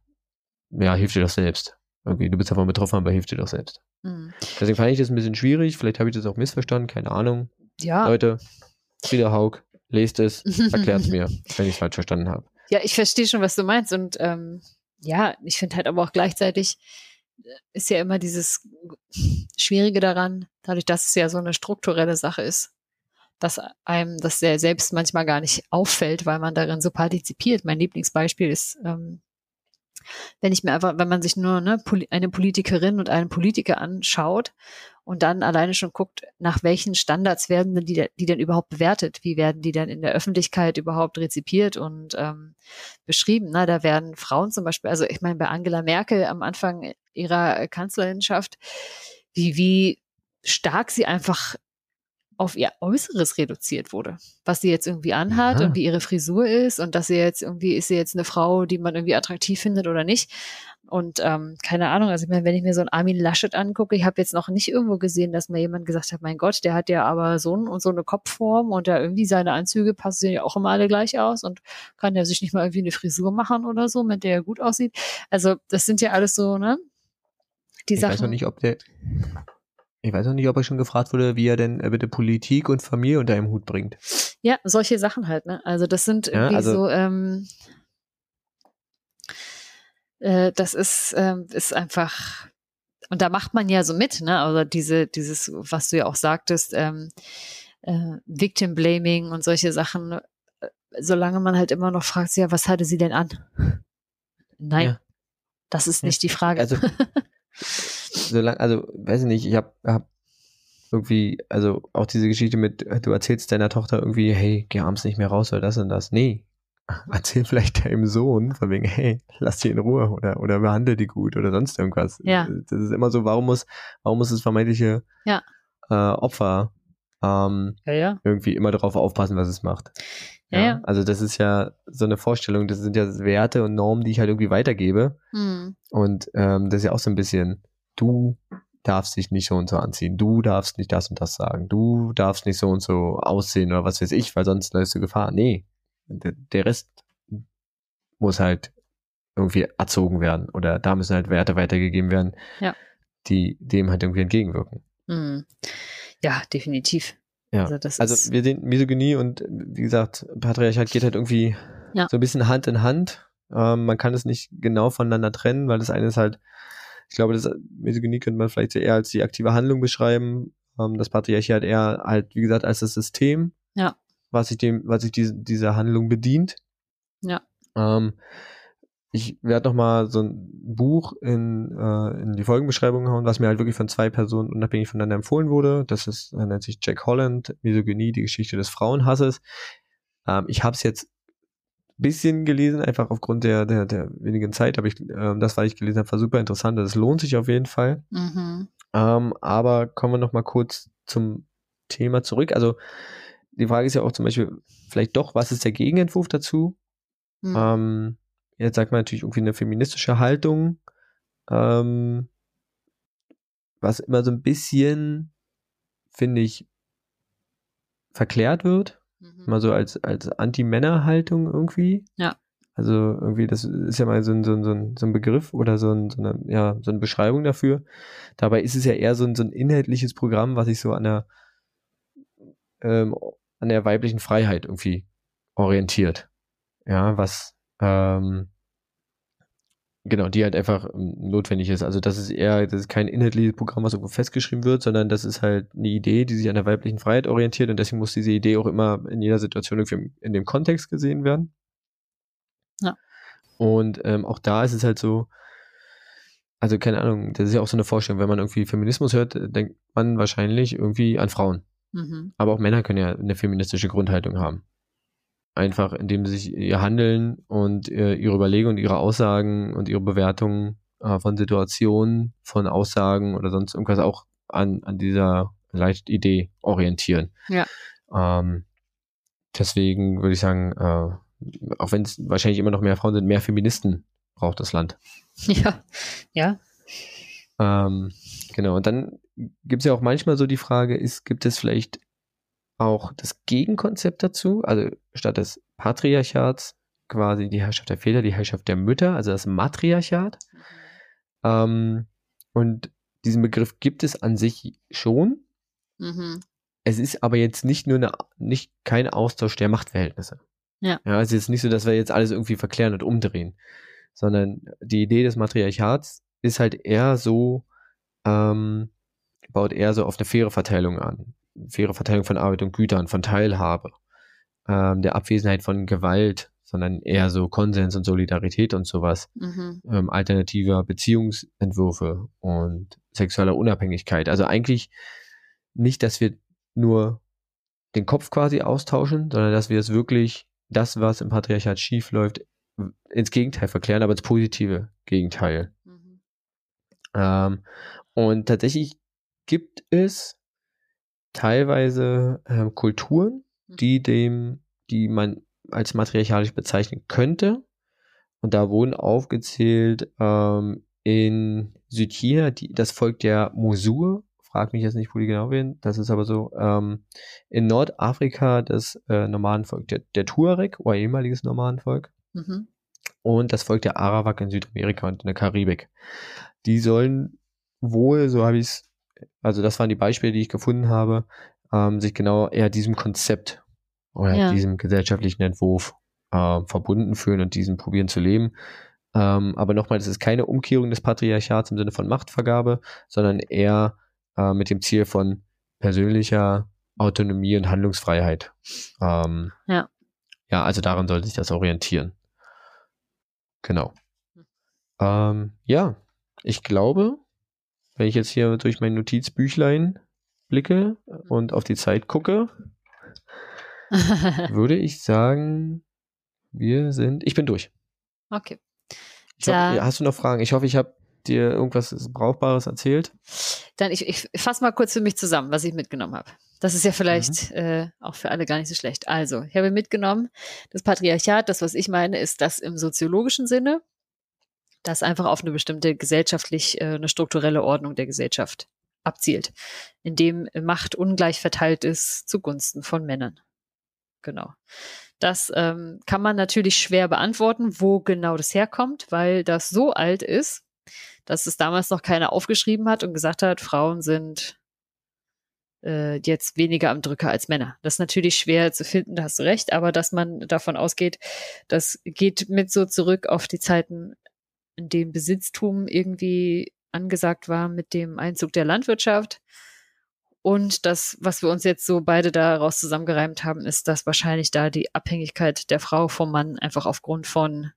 ja, hilf dir doch selbst. Irgendwie, du bist davon betroffen, aber hilf dir doch selbst. Mhm. Deswegen fand ich das ein bisschen schwierig. Vielleicht habe ich das auch missverstanden, keine Ahnung. Ja. Leute, wieder Haug, lest es, erklärt es mir, wenn ich es falsch verstanden habe. Ja, ich verstehe schon, was du meinst. Und ähm, ja, ich finde halt aber auch gleichzeitig äh, ist ja immer dieses Schwierige daran, dadurch, dass es ja so eine strukturelle Sache ist, dass einem das ja selbst manchmal gar nicht auffällt, weil man darin so partizipiert. Mein Lieblingsbeispiel ist, ähm, wenn ich mir einfach, wenn man sich nur ne, eine Politikerin und einen Politiker anschaut und dann alleine schon guckt, nach welchen Standards werden denn die, die denn überhaupt bewertet? Wie werden die denn in der Öffentlichkeit überhaupt rezipiert und ähm, beschrieben? Na, da werden Frauen zum Beispiel, also ich meine, bei Angela Merkel am Anfang ihrer Kanzlerinschaft, wie, wie stark sie einfach auf ihr Äußeres reduziert wurde. Was sie jetzt irgendwie anhat Ja. und wie ihre Frisur ist und dass sie jetzt irgendwie, ist sie jetzt eine Frau, die man irgendwie attraktiv findet oder nicht. Und ähm, keine Ahnung, also ich meine, wenn ich mir so einen Armin Laschet angucke, ich habe jetzt noch nicht irgendwo gesehen, dass mir jemand gesagt hat, mein Gott, der hat ja aber so, ein, und so eine Kopfform und da irgendwie seine Anzüge passen ja auch immer alle gleich aus und kann der sich nicht mal irgendwie eine Frisur machen oder so, mit der er gut aussieht. Also das sind ja alles so, ne? Die Ich Sachen. weiß noch nicht, ob der. Ich weiß noch nicht, ob er schon gefragt wurde, wie er denn äh, bitte Politik und Familie unter einem Hut bringt. Ja, solche Sachen halt, ne? Also das sind Ja, irgendwie also- so, ähm, äh, das ist, ähm, ist einfach, und da macht man ja so mit, ne? Also diese, dieses, was du ja auch sagtest, ähm, äh, Victim Blaming und solche Sachen, äh, solange man halt immer noch fragt, ja, was hatte sie denn an? Nein, Ja. das ist Ja. nicht die Frage. Also, solange, also, weiß ich nicht, ich habe hab irgendwie, also auch diese Geschichte mit, du erzählst deiner Tochter irgendwie, hey, geh abends nicht mehr raus oder das und das. Nee. Erzähl vielleicht deinem Sohn, von wegen, hey, lass die in Ruhe oder, oder behandle die gut oder sonst irgendwas. Ja. Das ist immer so, warum muss, warum muss das vermeintliche Ja. äh, Opfer ähm, ja, ja. irgendwie immer darauf aufpassen, was es macht. Ja, ja. Also das ist ja so eine Vorstellung, das sind ja Werte und Normen, die ich halt irgendwie weitergebe. Hm. Und ähm, das ist ja auch so ein bisschen, du darfst dich nicht so und so anziehen, du darfst nicht das und das sagen, du darfst nicht so und so aussehen oder was weiß ich, weil sonst läufst du Gefahr. Nee, der, der Rest muss halt irgendwie erzogen werden oder da müssen halt Werte weitergegeben werden, Ja. die dem halt irgendwie entgegenwirken. Hm. Ja, definitiv. Ja. Also das Also wir sehen Misogynie und wie gesagt, Patriarchat geht halt irgendwie Ja. so ein bisschen Hand in Hand. Ähm, man kann es nicht genau voneinander trennen, weil das eine ist halt, ich glaube, das Misogynie könnte man vielleicht eher als die aktive Handlung beschreiben. Ähm, das Patriarchat eher halt, wie gesagt, als das System, Ja. was sich dem, was sich diese, dieser Handlung bedient. Ja. Ähm, ich werde noch mal so ein Buch in, äh, in die Folgenbeschreibung hauen, was mir halt wirklich von zwei Personen unabhängig voneinander empfohlen wurde. Das ist, äh, nennt sich Jack Holland, Misogynie, die Geschichte des Frauenhasses. Ähm, ich habe es jetzt ein bisschen gelesen, einfach aufgrund der, der, der wenigen Zeit, aber ich, ähm, das, was ich gelesen habe, war super interessant. Das lohnt sich auf jeden Fall. Mhm. Ähm, aber kommen wir noch mal kurz zum Thema zurück. Also die Frage ist ja auch zum Beispiel vielleicht doch, was ist der Gegenentwurf dazu? Mhm. Ähm, jetzt sagt man natürlich irgendwie eine feministische Haltung, ähm, was immer so ein bisschen, finde ich, verklärt wird. Mhm. Immer so als, als Anti-Männer-Haltung irgendwie. Ja. Also irgendwie, das ist ja mal so ein, so ein, so ein, so ein Begriff oder so, ein, so, eine, ja, so eine Beschreibung dafür. Dabei ist es ja eher so ein, so ein inhaltliches Programm, was sich so an der, ähm, an der weiblichen Freiheit irgendwie orientiert. Ja, was, ähm, genau, die halt einfach ähm, notwendig ist. Also das ist eher, das ist kein inhaltliches Programm, was irgendwo festgeschrieben wird, sondern das ist halt eine Idee, die sich an der weiblichen Freiheit orientiert und deswegen muss diese Idee auch immer in jeder Situation irgendwie in dem Kontext gesehen werden. Ja. Und ähm, auch da ist es halt so, also keine Ahnung, das ist ja auch so eine Vorstellung, wenn man irgendwie Feminismus hört, denkt man wahrscheinlich irgendwie an Frauen. Mhm. Aber auch Männer können ja eine feministische Grundhaltung haben. Einfach indem sie sich ihr Handeln und äh, ihre Überlegungen, ihre Aussagen und ihre Bewertungen äh, von Situationen, von Aussagen oder sonst irgendwas auch an, an dieser Leitidee orientieren. Ja. Ähm, deswegen würde ich sagen, äh, auch wenn es wahrscheinlich immer noch mehr Frauen sind, mehr Feministen braucht das Land. Ja. Ja. Ähm, genau, und dann gibt es ja auch manchmal so die Frage, ist, gibt es vielleicht auch das Gegenkonzept dazu, also statt des Patriarchats quasi die Herrschaft der Väter, die Herrschaft der Mütter, also das Matriarchat. Ähm, und diesen Begriff gibt es an sich schon. Mhm. Es ist aber jetzt nicht nur eine, nicht kein Austausch der Machtverhältnisse. Ja. Ja, es ist nicht so, dass wir jetzt alles irgendwie verklären und umdrehen, sondern die Idee des Matriarchats ist halt eher so, ähm, baut eher so auf eine faire Verteilung an. Faire Verteilung von Arbeit und Gütern, von Teilhabe, ähm, der Abwesenheit von Gewalt, sondern eher so Konsens und Solidarität und sowas, Mhm. ähm, alternativer Beziehungsentwürfe und sexueller Unabhängigkeit. Also eigentlich nicht, dass wir nur den Kopf quasi austauschen, sondern dass wir es wirklich, das, was im Patriarchat schief läuft, ins Gegenteil verklären, aber ins positive Gegenteil. Mhm. Ähm, und tatsächlich gibt es teilweise ähm, Kulturen, die dem, die man als matriarchalisch bezeichnen könnte. Und da wurden aufgezählt ähm, in Südchina die, das Volk der Mosur. Frag mich jetzt nicht, wo die genau werden. Das ist aber so. Ähm, in Nordafrika das äh, Nomadenvolk der, der Tuareg oder ehemaliges Nomadenvolk Mhm. und das Volk der Arawak in Südamerika und in der Karibik. Die sollen wohl, so habe ich es, also das waren die Beispiele, die ich gefunden habe, ähm, sich genau eher diesem Konzept oder Ja. diesem gesellschaftlichen Entwurf äh, verbunden fühlen und diesen probieren zu leben. Ähm, aber nochmal, das ist keine Umkehrung des Patriarchats im Sinne von Machtvergabe, sondern eher äh, mit dem Ziel von persönlicher Autonomie und Handlungsfreiheit. Ähm, Ja. Ja, also daran sollte sich das orientieren. Genau. Hm. Ähm, ja, ich glaube, wenn ich jetzt hier durch mein Notizbüchlein blicke und auf die Zeit gucke, würde ich sagen, wir sind. Ich bin durch. okay. Hoffe, hast du noch Fragen? Ich hoffe, ich habe dir irgendwas Brauchbares erzählt. Dann ich, ich fasse mal kurz für mich zusammen, was ich mitgenommen habe. Das ist ja vielleicht Mhm. äh, auch für alle gar nicht so schlecht. Also, ich habe mitgenommen, das Patriarchat, das, was ich meine, ist das im soziologischen Sinne, das einfach auf eine bestimmte gesellschaftlich, äh, eine strukturelle Ordnung der Gesellschaft abzielt, in dem Macht ungleich verteilt ist zugunsten von Männern. Genau. Das ähm, kann man natürlich schwer beantworten, wo genau das herkommt, weil das so alt ist, dass es damals noch keiner aufgeschrieben hat und gesagt hat, Frauen sind äh, jetzt weniger am Drücker als Männer. Das ist natürlich schwer zu finden, da hast du recht, aber dass man davon ausgeht, das geht mit so zurück auf die Zeiten, in denen Besitztum irgendwie angesagt war mit dem Einzug der Landwirtschaft. Und das, was wir uns jetzt so beide daraus zusammengereimt haben, ist, dass wahrscheinlich da die Abhängigkeit der Frau vom Mann einfach aufgrund von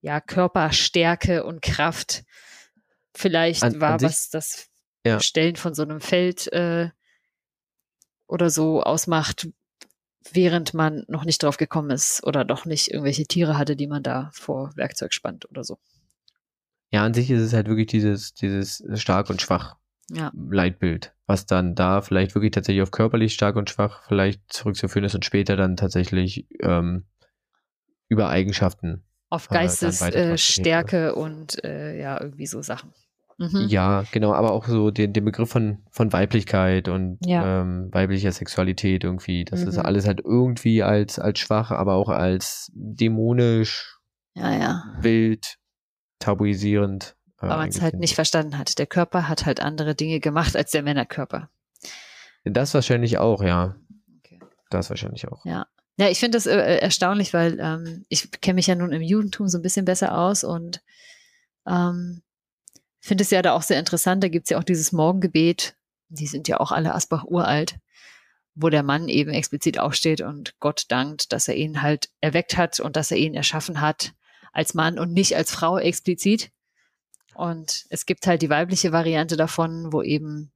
ja, Körperstärke und Kraft vielleicht an, war, an was das ja. Stellen von so einem Feld äh, oder so ausmacht, während man noch nicht drauf gekommen ist oder doch nicht irgendwelche Tiere hatte, die man da vor Werkzeug spannt oder so. Ja, an sich ist es halt wirklich dieses, dieses stark und schwach ja. Leitbild, was dann da vielleicht wirklich tatsächlich auf körperlich stark und schwach vielleicht zurückzuführen ist und später dann tatsächlich ähm, über Eigenschaften. Auf Geistesstärke äh, und äh, ja, irgendwie so Sachen. Mhm. Ja, genau, aber auch so den, den Begriff von, von Weiblichkeit und ja. ähm, weiblicher Sexualität irgendwie. Das mhm. ist alles halt irgendwie als, als schwach, aber auch als dämonisch, ja, ja. wild, tabuisierend. Äh, aber man es halt nicht verstanden hat. Der Körper hat halt andere Dinge gemacht als der Männerkörper. Das wahrscheinlich auch, ja. Okay. Das wahrscheinlich auch. Ja. Ja, ich finde das äh, äh, erstaunlich, weil ähm, ich kenne mich ja nun im Judentum so ein bisschen besser aus und ähm, finde es ja da auch sehr interessant. Da gibt es ja auch dieses Morgengebet, die sind ja auch alle Asbach uralt, wo der Mann eben explizit aufsteht und Gott dankt, dass er ihn halt erweckt hat und dass er ihn erschaffen hat als Mann und nicht als Frau explizit. Und es gibt halt die weibliche Variante davon, wo eben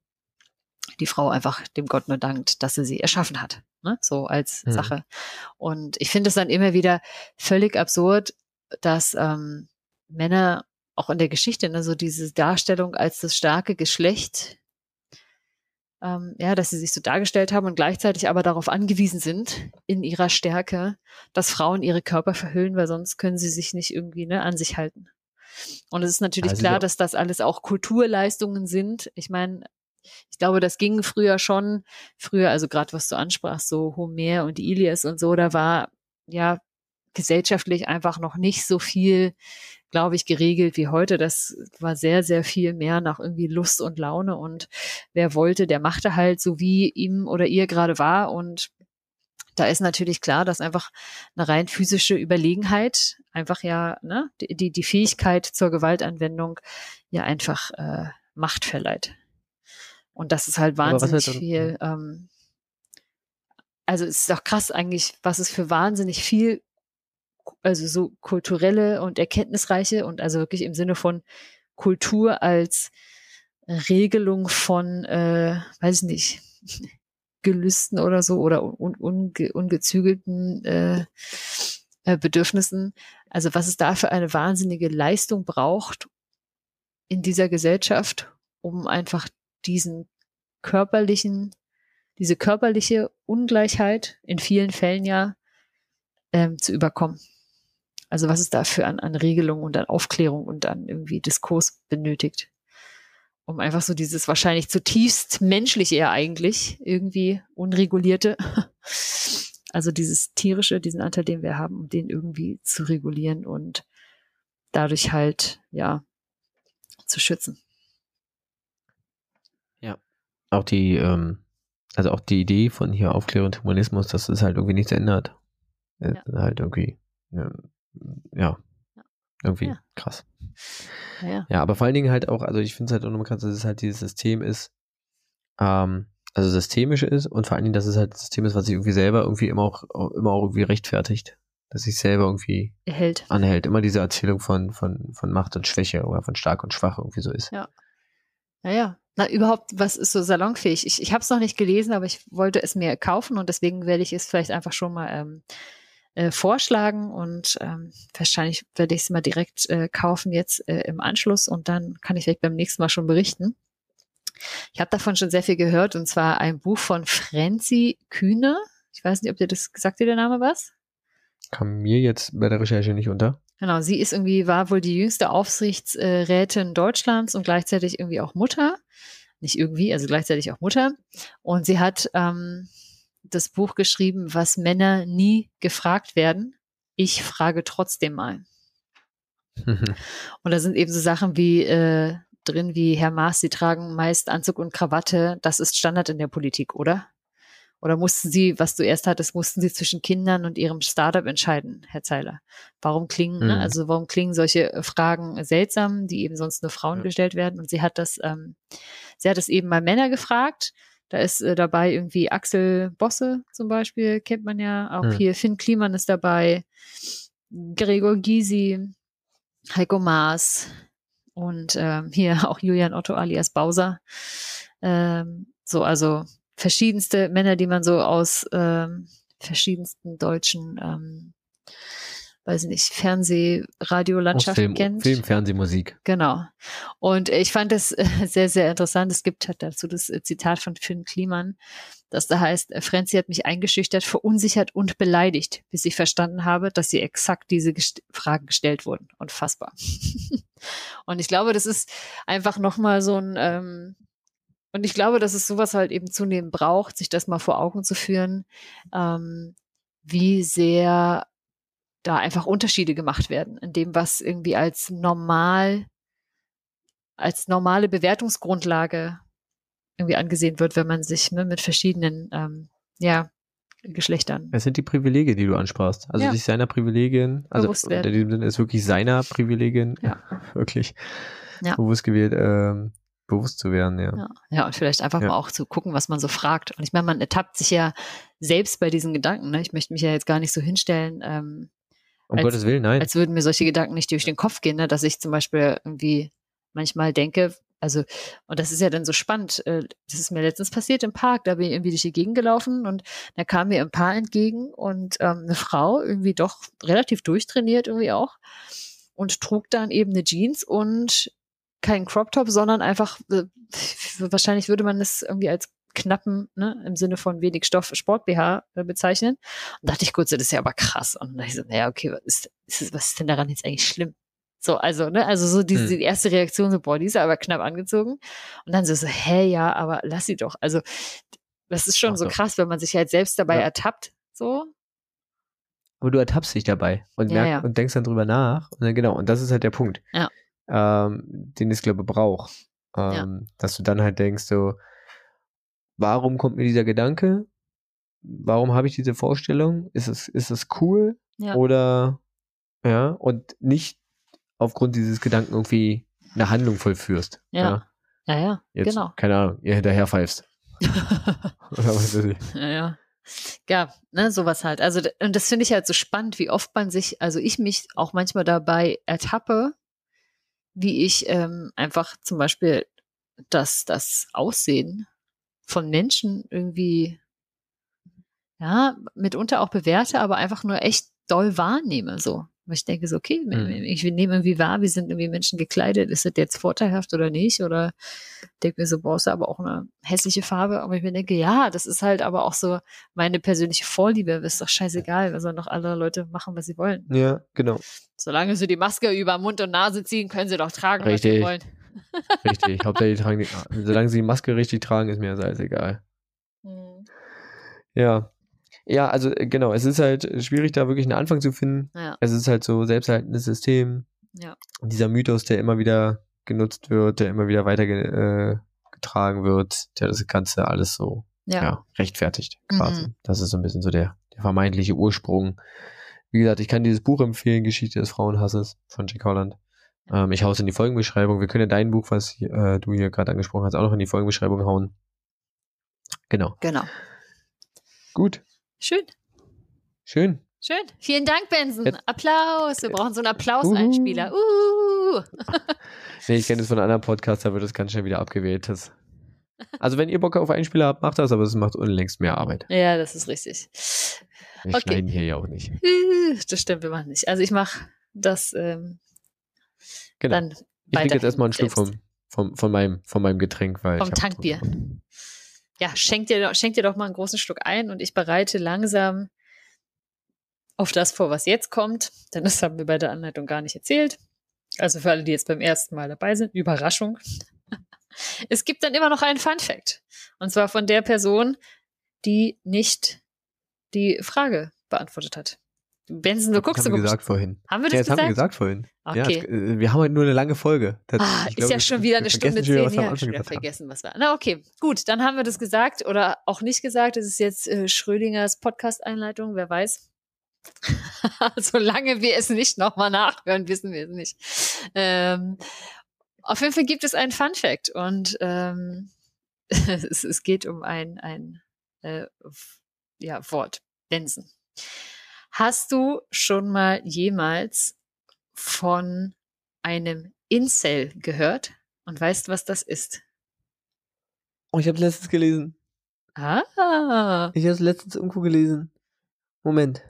die Frau einfach dem Gott nur dankt, dass er sie erschaffen hat. Ne? So als mhm. Sache. Und ich finde es dann immer wieder völlig absurd, dass ähm, Männer auch in der Geschichte, ne, so diese Darstellung als das starke Geschlecht, ähm, ja, dass sie sich so dargestellt haben und gleichzeitig aber darauf angewiesen sind, in ihrer Stärke, dass Frauen ihre Körper verhüllen, weil sonst können sie sich nicht irgendwie ne, an sich halten. Und es ist natürlich also klar, dass das alles auch Kulturleistungen sind. Ich meine, ich glaube, das ging früher schon, früher, also gerade was du ansprachst, so Homer und Ilias und so, da war ja gesellschaftlich einfach noch nicht so viel glaube ich, geregelt wie heute. Das war sehr, sehr viel mehr nach irgendwie Lust und Laune und wer wollte, der machte halt so, wie ihm oder ihr gerade war und da ist natürlich klar, dass einfach eine rein physische Überlegenheit einfach ja ne, die, die Fähigkeit zur Gewaltanwendung ja einfach äh, Macht verleiht. Und das ist halt wahnsinnig halt viel. Ähm, also es ist auch krass eigentlich, was es für wahnsinnig viel also so kulturelle und erkenntnisreiche und also wirklich im Sinne von Kultur als Regelung von, äh, weiß ich nicht, Gelüsten oder so oder un, unge, ungezügelten äh, äh, Bedürfnissen. Also was es da für eine wahnsinnige Leistung braucht in dieser Gesellschaft, um einfach diesen körperlichen, diese körperliche Ungleichheit in vielen Fällen ja ähm, zu überkommen. Also was es dafür an, an Regelung und an Aufklärung und an irgendwie Diskurs benötigt. Um einfach so dieses wahrscheinlich zutiefst menschliche ja eigentlich, irgendwie unregulierte, also dieses tierische, diesen Anteil, den wir haben, um den irgendwie zu regulieren und dadurch halt, ja, zu schützen. Ja. Auch die, ähm, also auch die Idee von hier Aufklärung und Humanismus, dass es halt irgendwie nichts ändert. Ja. Halt irgendwie, ja, irgendwie ja. krass. Ja. ja, aber vor allen Dingen halt auch, also ich finde es halt auch nochmal krass, dass es halt dieses System ist, ähm, also systemisch ist und vor allen Dingen, dass es halt ein System ist, was sich irgendwie selber irgendwie immer auch, immer auch irgendwie rechtfertigt. Dass sich selber irgendwie Erhält. anhält. Immer diese Erzählung von, von, von Macht und Schwäche oder von stark und schwach irgendwie so ist. Ja. Naja, na, überhaupt, was ist so salonfähig? Ich, ich habe es noch nicht gelesen, aber ich wollte es mir kaufen und deswegen werde ich es vielleicht einfach schon mal ähm, äh, vorschlagen und ähm, wahrscheinlich werde ich es mal direkt äh, kaufen jetzt äh, im Anschluss und dann kann ich vielleicht beim nächsten Mal schon berichten. Ich habe davon schon sehr viel gehört und zwar ein Buch von Frenzi Kühne. Ich weiß nicht, ob dir das gesagt dir der Name was? Kam mir jetzt bei der Recherche nicht unter. Genau, sie ist irgendwie, war wohl die jüngste Aufsichtsrätin Deutschlands und gleichzeitig irgendwie auch Mutter. Nicht irgendwie, also gleichzeitig auch Mutter. Und sie hat ähm, das Buch geschrieben, was Männer nie gefragt werden. Ich frage trotzdem mal. und da sind eben so Sachen wie, äh, drin wie Herr Maas, Sie tragen meist Anzug und Krawatte. Das ist Standard in der Politik, oder? Oder mussten Sie, was du erst hattest, mussten Sie zwischen Kindern und Ihrem Startup entscheiden, Herr Zeiler? Warum klingen, ne, Mhm. also warum klingen solche äh, Fragen seltsam, die eben sonst nur Frauen Ja. gestellt werden? Und sie hat das, ähm, sie hat es eben mal Männer gefragt. Da ist äh, dabei irgendwie Axel Bosse zum Beispiel, kennt man ja. Auch Mhm. hier Finn Kliman ist dabei, Gregor Gysi, Heiko Maas und ähm, hier auch Julian Otto alias Bowser. Ähm, so, also verschiedenste Männer, die man so aus ähm, verschiedensten deutschen, ähm, weiß nicht, Fernseh-, Aus Radiolandschaften Film, kennt. Film, Fernsehmusik. Genau. Und ich fand das äh, sehr, sehr interessant. Es gibt halt dazu das äh, Zitat von Finn Kliman, das da heißt, äh, Frenzy hat mich eingeschüchtert, verunsichert und beleidigt, bis ich verstanden habe, dass sie exakt diese gest Fragen gestellt wurden. Unfassbar. und ich glaube, das ist einfach nochmal so ein, ähm, und ich glaube, dass es sowas halt eben zunehmend braucht, sich das mal vor Augen zu führen, ähm, wie sehr da einfach Unterschiede gemacht werden in dem, was irgendwie als normal, als normale Bewertungsgrundlage irgendwie angesehen wird, wenn man sich ne, mit verschiedenen ähm, ja, Geschlechtern. Es sind die Privilegien, die du ansprachst. Also Ja. sich seiner Privilegien, also in dem Sinne ist wirklich seiner Privilegien, Ja. wirklich Ja. bewusst gewählt, ähm, bewusst zu werden, ja. Ja, ja, und vielleicht einfach Ja. mal auch zu gucken, was man so fragt. Und ich meine, man ertappt sich ja selbst bei diesen Gedanken. Ne? Ich möchte mich ja jetzt gar nicht so hinstellen, ähm, Um Als- Gottes Willen, nein. als würden mir solche Gedanken nicht durch den Kopf gehen, ne? dass ich zum Beispiel irgendwie manchmal denke, also, und das ist ja dann so spannend, äh, das ist mir letztens passiert im Park, da bin ich irgendwie durch die Gegend gelaufen und da kam mir ein Paar entgegen und ähm, eine Frau, irgendwie doch relativ durchtrainiert irgendwie auch, und trug dann eben eine Jeans und keinen Crop Top, sondern einfach, äh, wahrscheinlich würde man es irgendwie als knappen, ne, im Sinne von wenig Stoff Sport BH äh, bezeichnen. Und dachte ich kurz, das ist ja aber krass. Und dann dachte ich so, naja, okay, was ist, ist, was ist denn daran jetzt eigentlich schlimm? So, also, ne, also so diese, Hm. die erste Reaktion, so, boah, die ist aber knapp angezogen. Und dann so, so, hä, ja, aber lass sie doch. Also, das ist schon Ach so doch. krass, wenn man sich halt selbst dabei Ja. ertappt, so. Aber du ertappst dich dabei und, Ja, merk, ja. und denkst dann drüber nach. Und dann, genau, und das ist halt der Punkt, ähm, den es, glaube ich, braucht. Ähm, Dass du dann halt denkst, so, warum kommt mir dieser Gedanke? Warum habe ich diese Vorstellung? Ist es, ist es cool? Ja. Oder, ja, und nicht aufgrund dieses Gedanken irgendwie eine Handlung vollführst. Ja. Ja, ja, Jetzt, genau. keine Ahnung, ihr hinterher pfeifst. Oder was weiß ich. Ja, ja. Ja, ne, sowas halt. Also, und das finde ich halt so spannend, wie oft man sich, also ich mich auch manchmal dabei ertappe, wie ich ähm, einfach zum Beispiel das, das Aussehen von Menschen irgendwie, ja, mitunter auch bewerte, aber einfach nur echt doll wahrnehme, so. Weil ich denke so, okay, Mhm. ich nehme irgendwie wahr, wie sind irgendwie Menschen gekleidet, ist das jetzt vorteilhaft oder nicht? Oder denke mir so, boah, ist aber auch eine hässliche Farbe. Aber ich mir denke, ja, das ist halt aber auch so meine persönliche Vorliebe. Ist doch scheißegal, was sollen doch alle Leute machen, was sie wollen. Ja, genau. Solange sie die Maske über Mund und Nase ziehen, können sie doch tragen, was sie Richtig. wollen. Richtig. Hauptsache, die tragen die, solange sie die Maske richtig tragen, ist mir das alles egal. Hm, Ja. Ja, also äh, genau, es ist halt schwierig, da wirklich einen Anfang zu finden. Ja, Es ist halt so selbsterhaltendes System. ja, Dieser Mythos, der immer wieder genutzt wird, der immer wieder weiter ge äh, getragen wird, der das Ganze alles so ja. ja. rechtfertigt quasi. Mhm. Das ist so ein bisschen so der, der vermeintliche Ursprung. Wie gesagt, ich kann dieses Buch empfehlen, Geschichte des Frauenhasses von Jack Holland. Ähm, ich hau's in die Folgenbeschreibung. Wir können ja dein Buch, was äh, du hier gerade angesprochen hast, auch noch in die Folgenbeschreibung hauen. Genau. Genau. Gut. Schön. Schön. Schön. Vielen Dank, Benson. Jetzt- Applaus. Wir brauchen so einen Applauseinspieler. Uh. Nee, ich kenne das von einem anderen Podcast, da wird das ganz schnell wieder abgewählt. Das also wenn ihr Bock auf Einspieler habt, macht das, aber es macht unlängst mehr Arbeit. Ja, das ist richtig. Wir Okay. schneiden hier ja auch nicht. Das stimmt, wir machen nicht. Also ich mache das ähm, Genau. dann ich trinke jetzt erstmal einen Schluck vom, vom, von, meinem, von meinem Getränk, weil Vom Tankbier. ja, schenk dir, doch- schenk dir doch mal einen großen Schluck ein und ich bereite langsam auf das vor, was jetzt kommt, denn das haben wir bei der Anleitung gar nicht erzählt. Also für alle, die jetzt beim ersten Mal dabei sind, Überraschung. Es gibt dann immer noch einen Fun Fact. Und zwar von der Person, die nicht die Frage beantwortet hat. Benson, du guckst so gesagt vorhin. Haben wir das ja, das gesagt? haben wir gesagt vorhin. Ja, Okay. es, äh, wir haben heute nur eine lange Folge. Das- Ah, ich ist glaube, ja schon wieder eine Stunde zehn. Ja, wieder gesagt haben. vergessen, was war. Na, okay, gut, dann haben wir das gesagt oder auch nicht gesagt. Das ist jetzt äh, Schrödingers Podcast-Einleitung, wer weiß. Solange wir es nicht nochmal nachhören, wissen wir es nicht. Ähm, auf jeden Fall gibt es einen Fun Fact und ähm, es, es geht um ein, ein äh, ja, Wort, Benson. Hast du schon mal jemals von einem Incel gehört und weißt, was das ist? Oh, ich habe letztens gelesen. Ah, Ich habe letztens irgendwo gelesen. Moment.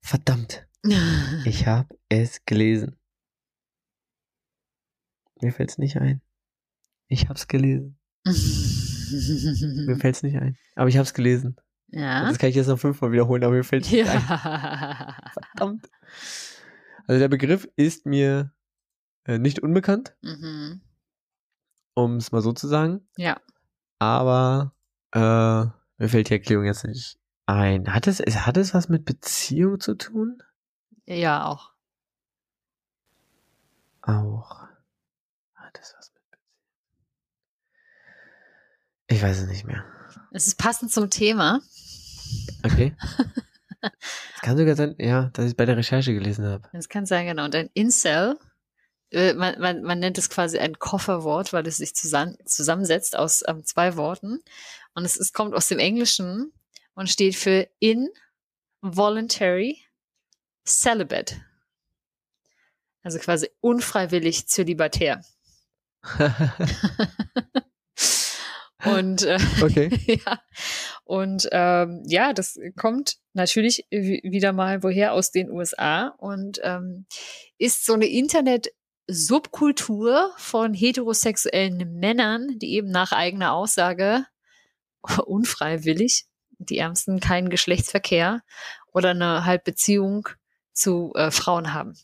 Verdammt. Ich habe es gelesen. Mir fällt es nicht ein. Ich habe es gelesen. Mir fällt es nicht ein. Aber ich habe es gelesen. Ja. Das kann ich jetzt noch fünfmal wiederholen, aber mir fällt es nicht ein. Ja. Verdammt. Also der Begriff ist mir äh, nicht unbekannt, Mhm. um es mal so zu sagen. Ja. Aber äh, mir fällt die Erklärung jetzt nicht ein. Hat es, es- hat es was mit Beziehung zu tun? Ja, auch. Auch. Hat es was mit Beziehung? Ich weiß es nicht mehr. Es ist passend zum Thema. Okay. Es kann sogar sein, ja, dass ich es bei der Recherche gelesen habe. Das kann sein, genau. Und ein Incel, äh, man, man, man nennt es quasi ein Kofferwort, weil es sich zusammen, zusammensetzt aus ähm, zwei Worten. Und es ist, kommt aus dem Englischen und steht für involuntary celibate. Also quasi unfreiwillig zölibatär. Und äh, okay. ja. Und ähm, ja, das kommt natürlich wi- wieder mal woher aus den USA und ähm, ist so eine Internet-Subkultur von heterosexuellen Männern, die eben nach eigener Aussage unfreiwillig, die Ärmsten keinen Geschlechtsverkehr oder eine halt Beziehung zu äh, Frauen haben.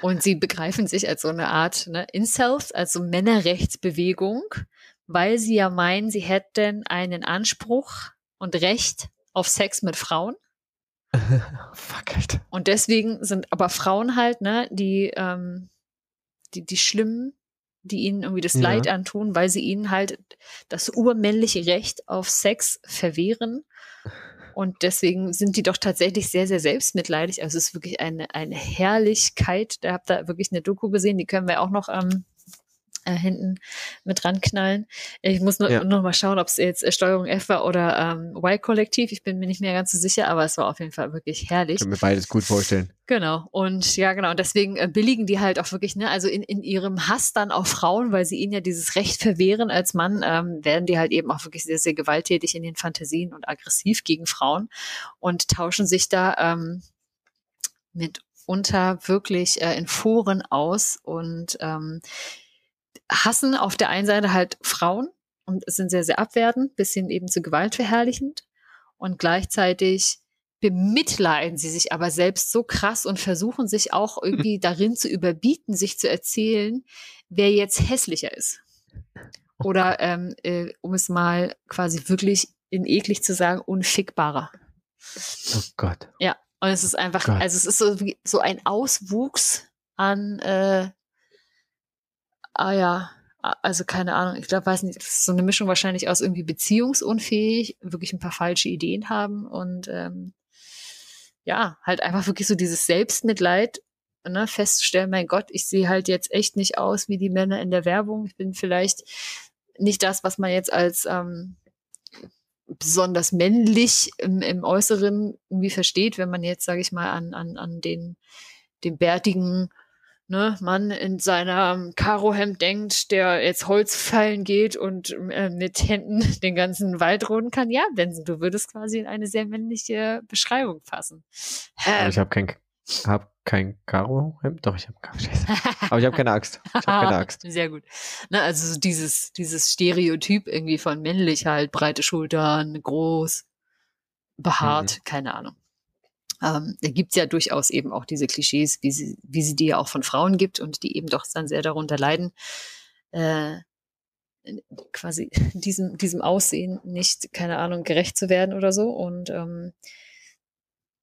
Und sie begreifen sich als so eine Art ne, Incels, also Männerrechtsbewegung, weil sie ja meinen, sie hätten einen Anspruch und Recht auf Sex mit Frauen. Fuck, Alter. Und deswegen sind aber Frauen halt, ne, die, ähm, die, die Schlimmen, die ihnen irgendwie das Ja. Leid antun, weil sie ihnen halt das urmännliche Recht auf Sex verwehren. Und deswegen sind die doch tatsächlich sehr, sehr selbstmitleidig. Also es ist wirklich eine, eine Herrlichkeit. Da habt ihr wirklich eine Doku gesehen, die können wir auch noch ähm, äh, hinten mit ranknallen. Ich muss nur Ja. noch mal schauen, ob es jetzt äh, Steuerung F war oder ähm, Y-Kollektiv. Ich bin mir nicht mehr ganz so sicher, aber es war auf jeden Fall wirklich herrlich. Ich kann mir beides gut vorstellen. Genau. Und ja, genau. Und deswegen äh, billigen die halt auch wirklich, ne, also in, in ihrem Hass dann auf Frauen, weil sie ihnen ja dieses Recht verwehren als Mann, ähm, werden die halt eben auch wirklich sehr, sehr gewalttätig in den Fantasien und aggressiv gegen Frauen und tauschen sich da ähm, mitunter wirklich äh, in Foren aus und ähm, hassen auf der einen Seite halt Frauen und sind sehr, sehr abwertend, bis hin eben zu gewaltverherrlichend und gleichzeitig bemitleiden sie sich aber selbst so krass und versuchen sich auch irgendwie darin zu überbieten, sich zu erzählen, wer jetzt hässlicher ist. Oder ähm, äh, um es mal quasi wirklich in eklig zu sagen, unfickbarer. Oh Gott. Ja, und es ist einfach, Gott. also es ist so, so ein Auswuchs an, äh, ah ja, also keine Ahnung, ich glaube, weiß nicht, so eine Mischung wahrscheinlich aus irgendwie beziehungsunfähig, wirklich ein paar falsche Ideen haben und ähm, ja, halt einfach wirklich so dieses Selbstmitleid, ne, festzustellen, mein Gott, ich sehe halt jetzt echt nicht aus wie die Männer in der Werbung. Ich bin vielleicht nicht das, was man jetzt als ähm, besonders männlich im, im Äußeren irgendwie versteht, wenn man jetzt, sage ich mal, an, an, an den, den bärtigen ne, Mann in seinem Karohemd denkt, der jetzt Holz fallen geht und äh, mit Händen den ganzen Wald roden kann. Ja, Benson, du würdest quasi in eine sehr männliche Beschreibung passen. Aber Ähm, ich habe kein, hab kein Karo-Hemd. Doch, ich habe. Aber ich habe keine Axt. Ich habe keine Axt. Sehr gut. Na, also so dieses, dieses Stereotyp irgendwie von männlich halt, breite Schultern, groß, behaart, keine Ahnung. Ähm, da gibt's ja durchaus eben auch diese Klischees, wie sie, wie sie die ja auch von Frauen gibt und die eben doch dann sehr darunter leiden, äh, quasi diesem, diesem Aussehen nicht, keine Ahnung, gerecht zu werden oder so und ähm,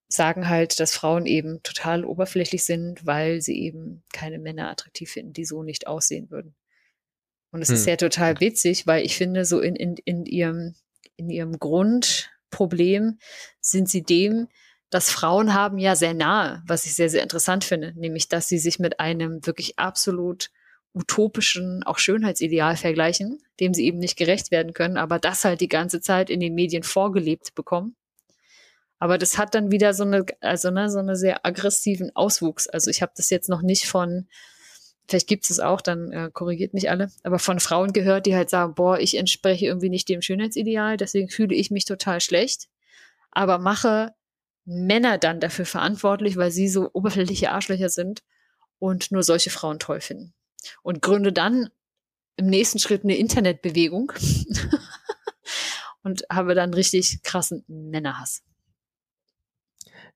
sagen halt, dass Frauen eben total oberflächlich sind, weil sie eben keine Männer attraktiv finden, die so nicht aussehen würden. Und es hm. ist ja total witzig, weil ich finde, so in, in, in ihrem, in ihrem Grundproblem sind sie dem, dass Frauen haben ja sehr nahe, was ich sehr, sehr interessant finde, nämlich, dass sie sich mit einem wirklich absolut utopischen, auch Schönheitsideal vergleichen, dem sie eben nicht gerecht werden können, aber das halt die ganze Zeit in den Medien vorgelebt bekommen. Aber das hat dann wieder so eine, also ne, so eine sehr aggressiven Auswuchs. Also ich habe das jetzt noch nicht von, vielleicht gibt es auch, dann äh, korrigiert mich alle, aber von Frauen gehört, die halt sagen, boah, ich entspreche irgendwie nicht dem Schönheitsideal, deswegen fühle ich mich total schlecht, aber mache Männer dann dafür verantwortlich, weil sie so oberflächliche Arschlöcher sind und nur solche Frauen toll finden und gründe dann im nächsten Schritt eine Internetbewegung und habe dann richtig krassen Männerhass.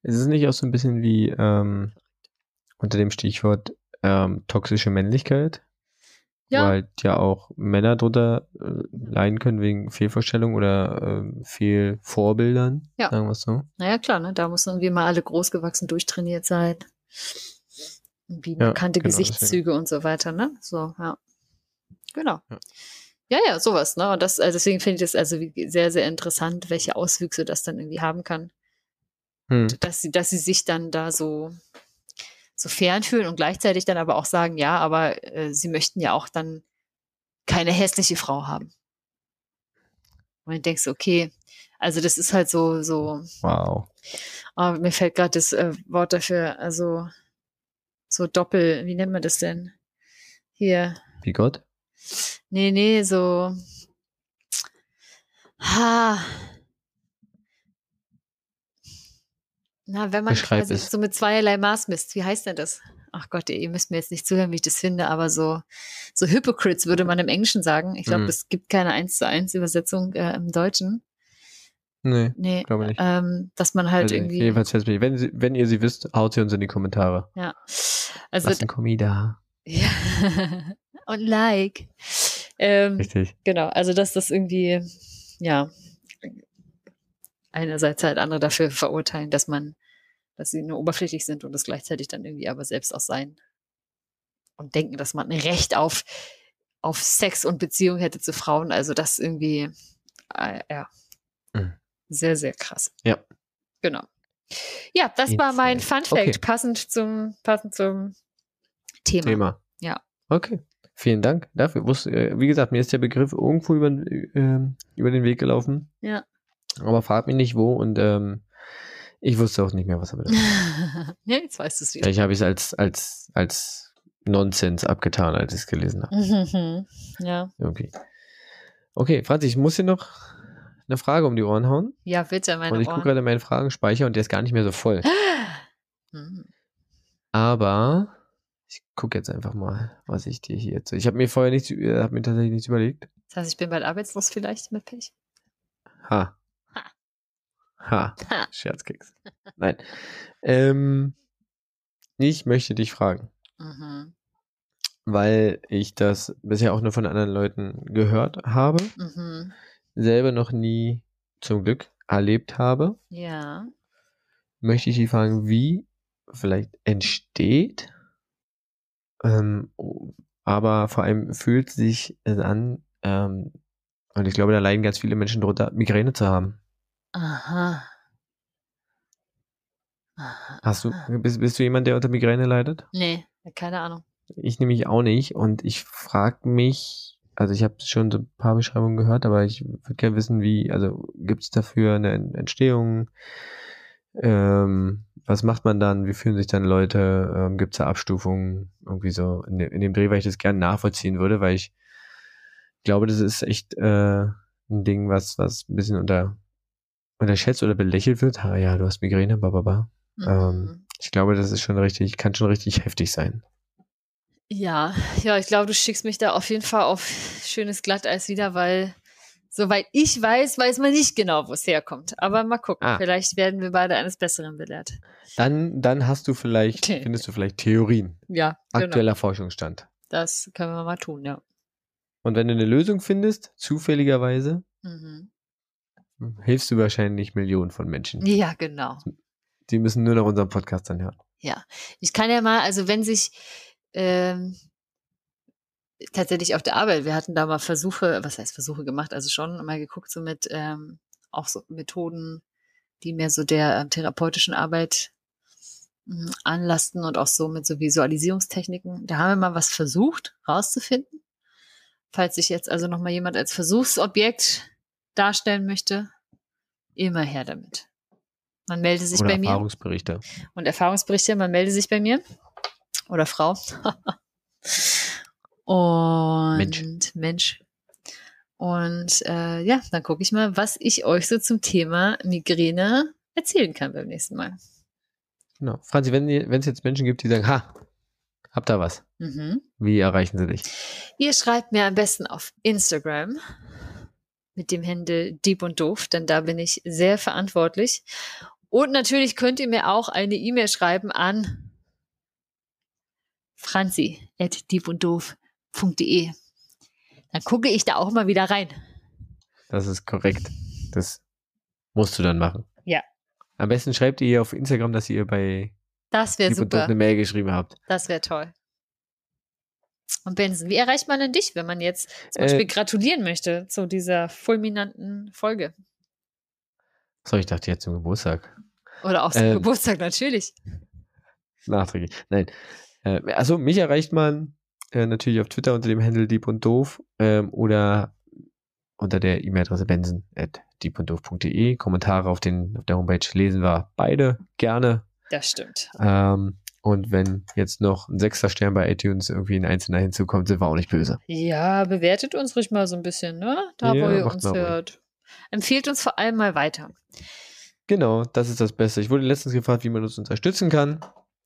Ist es nicht auch so ein bisschen wie ähm, unter dem Stichwort ähm, toxische Männlichkeit? Ja. Weil ja auch Männer drunter äh, leiden können wegen Fehlvorstellungen oder äh, Fehlvorbildern, ja. sagen wir es so. Naja, klar, ne? da muss irgendwie mal alle großgewachsen durchtrainiert sein wie ja, genau, Gesichtszüge deswegen. und so weiter, ne? So, ja. Genau. Ja. Ja, ja, sowas, ne? Und das, also deswegen finde ich das also sehr, sehr interessant, welche Auswüchse das dann irgendwie haben kann. Hm. Dass sie, dass sie sich dann da so, so fern fühlen und gleichzeitig dann aber auch sagen, ja, aber äh, sie möchten ja auch dann keine hässliche Frau haben. Und dann denkst du, okay, also das ist halt so, so. Wow. Oh, mir fällt gerade das äh, Wort dafür, also so Doppel, wie nennt man das denn? Hier. Wie Gott? Nee, nee, so. Ha. Na, wenn man quasi es. so mit zweierlei Maß misst, wie heißt denn das? Ach Gott, ihr müsst mir jetzt nicht zuhören, wie ich das finde, aber so, so Hypocrites würde man im Englischen sagen. Ich glaube, mhm. es gibt keine eins zu eins Übersetzung äh, im Deutschen. Nee, nee glaube nicht. Ähm, dass man halt also irgendwie. Jedenfalls wenn, sie, wenn ihr sie wisst, haut sie uns in die Kommentare. Ja. Also, Lass ein Kommi da. Ja. Und like. Ähm, Richtig. Genau, also dass das irgendwie, ja, einerseits halt andere dafür verurteilen, dass man, dass sie nur oberflächlich sind und das gleichzeitig dann irgendwie aber selbst auch sein und denken, dass man ein Recht auf, auf Sex und Beziehung hätte zu Frauen. Also das irgendwie, äh, ja. Mhm. Sehr, sehr krass. Ja. Genau. Ja, das war mein Fun Fact, okay. passend zum, passend zum Thema. Thema. Ja. Okay. Vielen Dank dafür. Äh, wie gesagt, mir ist der Begriff irgendwo über, äh, über den Weg gelaufen. Ja. Aber frag mich nicht wo und ähm, ich wusste auch nicht mehr, was er bedeutet. ja, jetzt weißt du es wieder. Vielleicht habe ich es als, als, als Nonsens abgetan, als ich es gelesen habe. Mhm. ja. Irgendwie. Okay, Franz, ich muss hier noch eine Frage um die Ohren hauen? Ja, bitte, meine Und ich gucke gerade meinen Fragenspeicher und der ist gar nicht mehr so voll. Hm. Aber ich gucke jetzt einfach mal, was ich dir hier jetzt. Ich habe mir vorher nichts, äh, habe mir tatsächlich nichts überlegt. Das heißt, ich bin bald arbeitslos vielleicht mit Pech. Ha. Ha. Ha. Scherzkeks. Nein. ähm, ich möchte dich fragen. Mhm. Weil ich das bisher auch nur von anderen Leuten gehört habe. Mhm selber noch nie zum Glück erlebt habe, ja. möchte ich Sie fragen, wie vielleicht entsteht, ähm, aber vor allem fühlt sich es an, ähm, und ich glaube, da leiden ganz viele Menschen drunter, Migräne zu haben. Aha. Aha. Hast du, bist, bist du jemand, der unter Migräne leidet? Nee, keine Ahnung. Ich nämlich auch nicht und ich frage mich, also ich habe schon so ein paar Beschreibungen gehört, aber ich würde gerne wissen, wie, also gibt es dafür eine Entstehung? Ähm, was macht man dann? Wie fühlen sich dann Leute? Ähm, gibt es da Abstufungen? Irgendwie so in, in, dem Dreh, weil ich das gerne nachvollziehen würde, weil ich glaube, das ist echt äh, ein Ding, was, was ein bisschen unter, unterschätzt oder belächelt wird. Ah ja, du hast Migräne, bababa. Mhm. Ähm, ich glaube, das ist schon richtig, kann schon richtig heftig sein. Ja, ja, ich glaube, du schickst mich da auf jeden Fall auf schönes Glatteis wieder, weil soweit ich weiß, weiß man nicht genau, wo es herkommt. Aber mal gucken, ah. vielleicht werden wir beide eines Besseren belehrt. Dann, dann hast du vielleicht, findest du vielleicht Theorien. Ja, genau. Aktueller Forschungsstand. Das können wir mal tun, ja. Und wenn du eine Lösung findest, zufälligerweise, Mhm. Hilfst du wahrscheinlich Millionen von Menschen. Ja, genau. Die müssen nur noch unseren Podcast dann hören. Ja. Ich kann ja mal, also wenn sich ähm, tatsächlich auf der Arbeit, wir hatten da mal Versuche, was heißt Versuche gemacht, also schon mal geguckt, so mit ähm, auch so Methoden, die mehr so der ähm, therapeutischen Arbeit mh, anlasten und auch so mit so Visualisierungstechniken. Da haben wir mal was versucht rauszufinden. Falls sich jetzt also nochmal jemand als Versuchsobjekt darstellen möchte, immer her damit. Man melde sich Oder bei mir Erfahrungsberichte. und Erfahrungsberichte, man melde sich bei mir oder Frau. und Mensch. Mensch. Und äh, ja, dann gucke ich mal, was ich euch so zum Thema Migräne erzählen kann beim nächsten Mal. Genau. Franzi, wenn es jetzt Menschen gibt, die sagen, ha, habt ihr was? Mhm. Wie erreichen sie dich? Ihr schreibt mir am besten auf Instagram mit dem Handle Deep und Doof, denn da bin ich sehr verantwortlich. Und natürlich könnt ihr mir auch eine E-Mail schreiben an franzi at diepunddoof.de. Dann gucke ich da auch mal wieder rein. Das ist korrekt. Das musst du dann machen. Ja. Am besten schreibt ihr auf Instagram, dass ihr bei Das wäre und super. eine Mail geschrieben habt. Das wäre toll. Und Benson, wie erreicht man denn dich, wenn man jetzt zum Äh, Beispiel gratulieren möchte zu dieser fulminanten Folge? So, ich dachte jetzt zum Geburtstag. Oder auch zum Ähm. Geburtstag natürlich. Nachträglich. Nein. Äh, also mich erreicht man äh, natürlich auf Twitter unter dem Handle Deep und Doof ähm, oder unter der E-Mail-Adresse benson at. Kommentare auf, den, auf der Homepage lesen wir beide gerne. Das stimmt. Ähm, und wenn jetzt noch ein sechster Stern bei iTunes irgendwie ein einzelner hinzukommt, sind wir auch nicht böse. Ja, bewertet uns ruhig mal so ein bisschen, ne? Da, Ja, wo ihr uns hört. Empfehlt uns vor allem mal weiter. Genau, das ist das Beste. Ich wurde letztens gefragt, wie man uns unterstützen kann.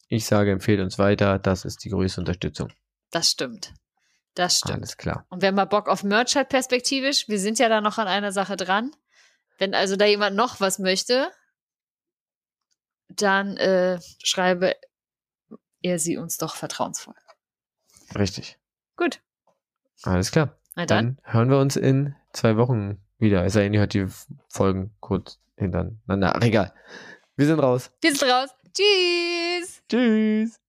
Ich sage, empfehlt uns weiter. Das ist die größte Unterstützung. Das stimmt. Das stimmt. Alles klar. Und wer mal Bock auf Merch hat, perspektivisch, wir sind ja da noch an einer Sache dran. Wenn also da jemand noch was möchte, dann äh, schreibe er sie uns doch vertrauensvoll. Richtig. Gut. Alles klar. Na dann. Dann hören wir uns in zwei Wochen wieder. Es sei denn, ihr hört die Folgen kurz hintereinander. Ach, egal. Wir sind raus. Wir sind raus. Tschüss. Tschüss.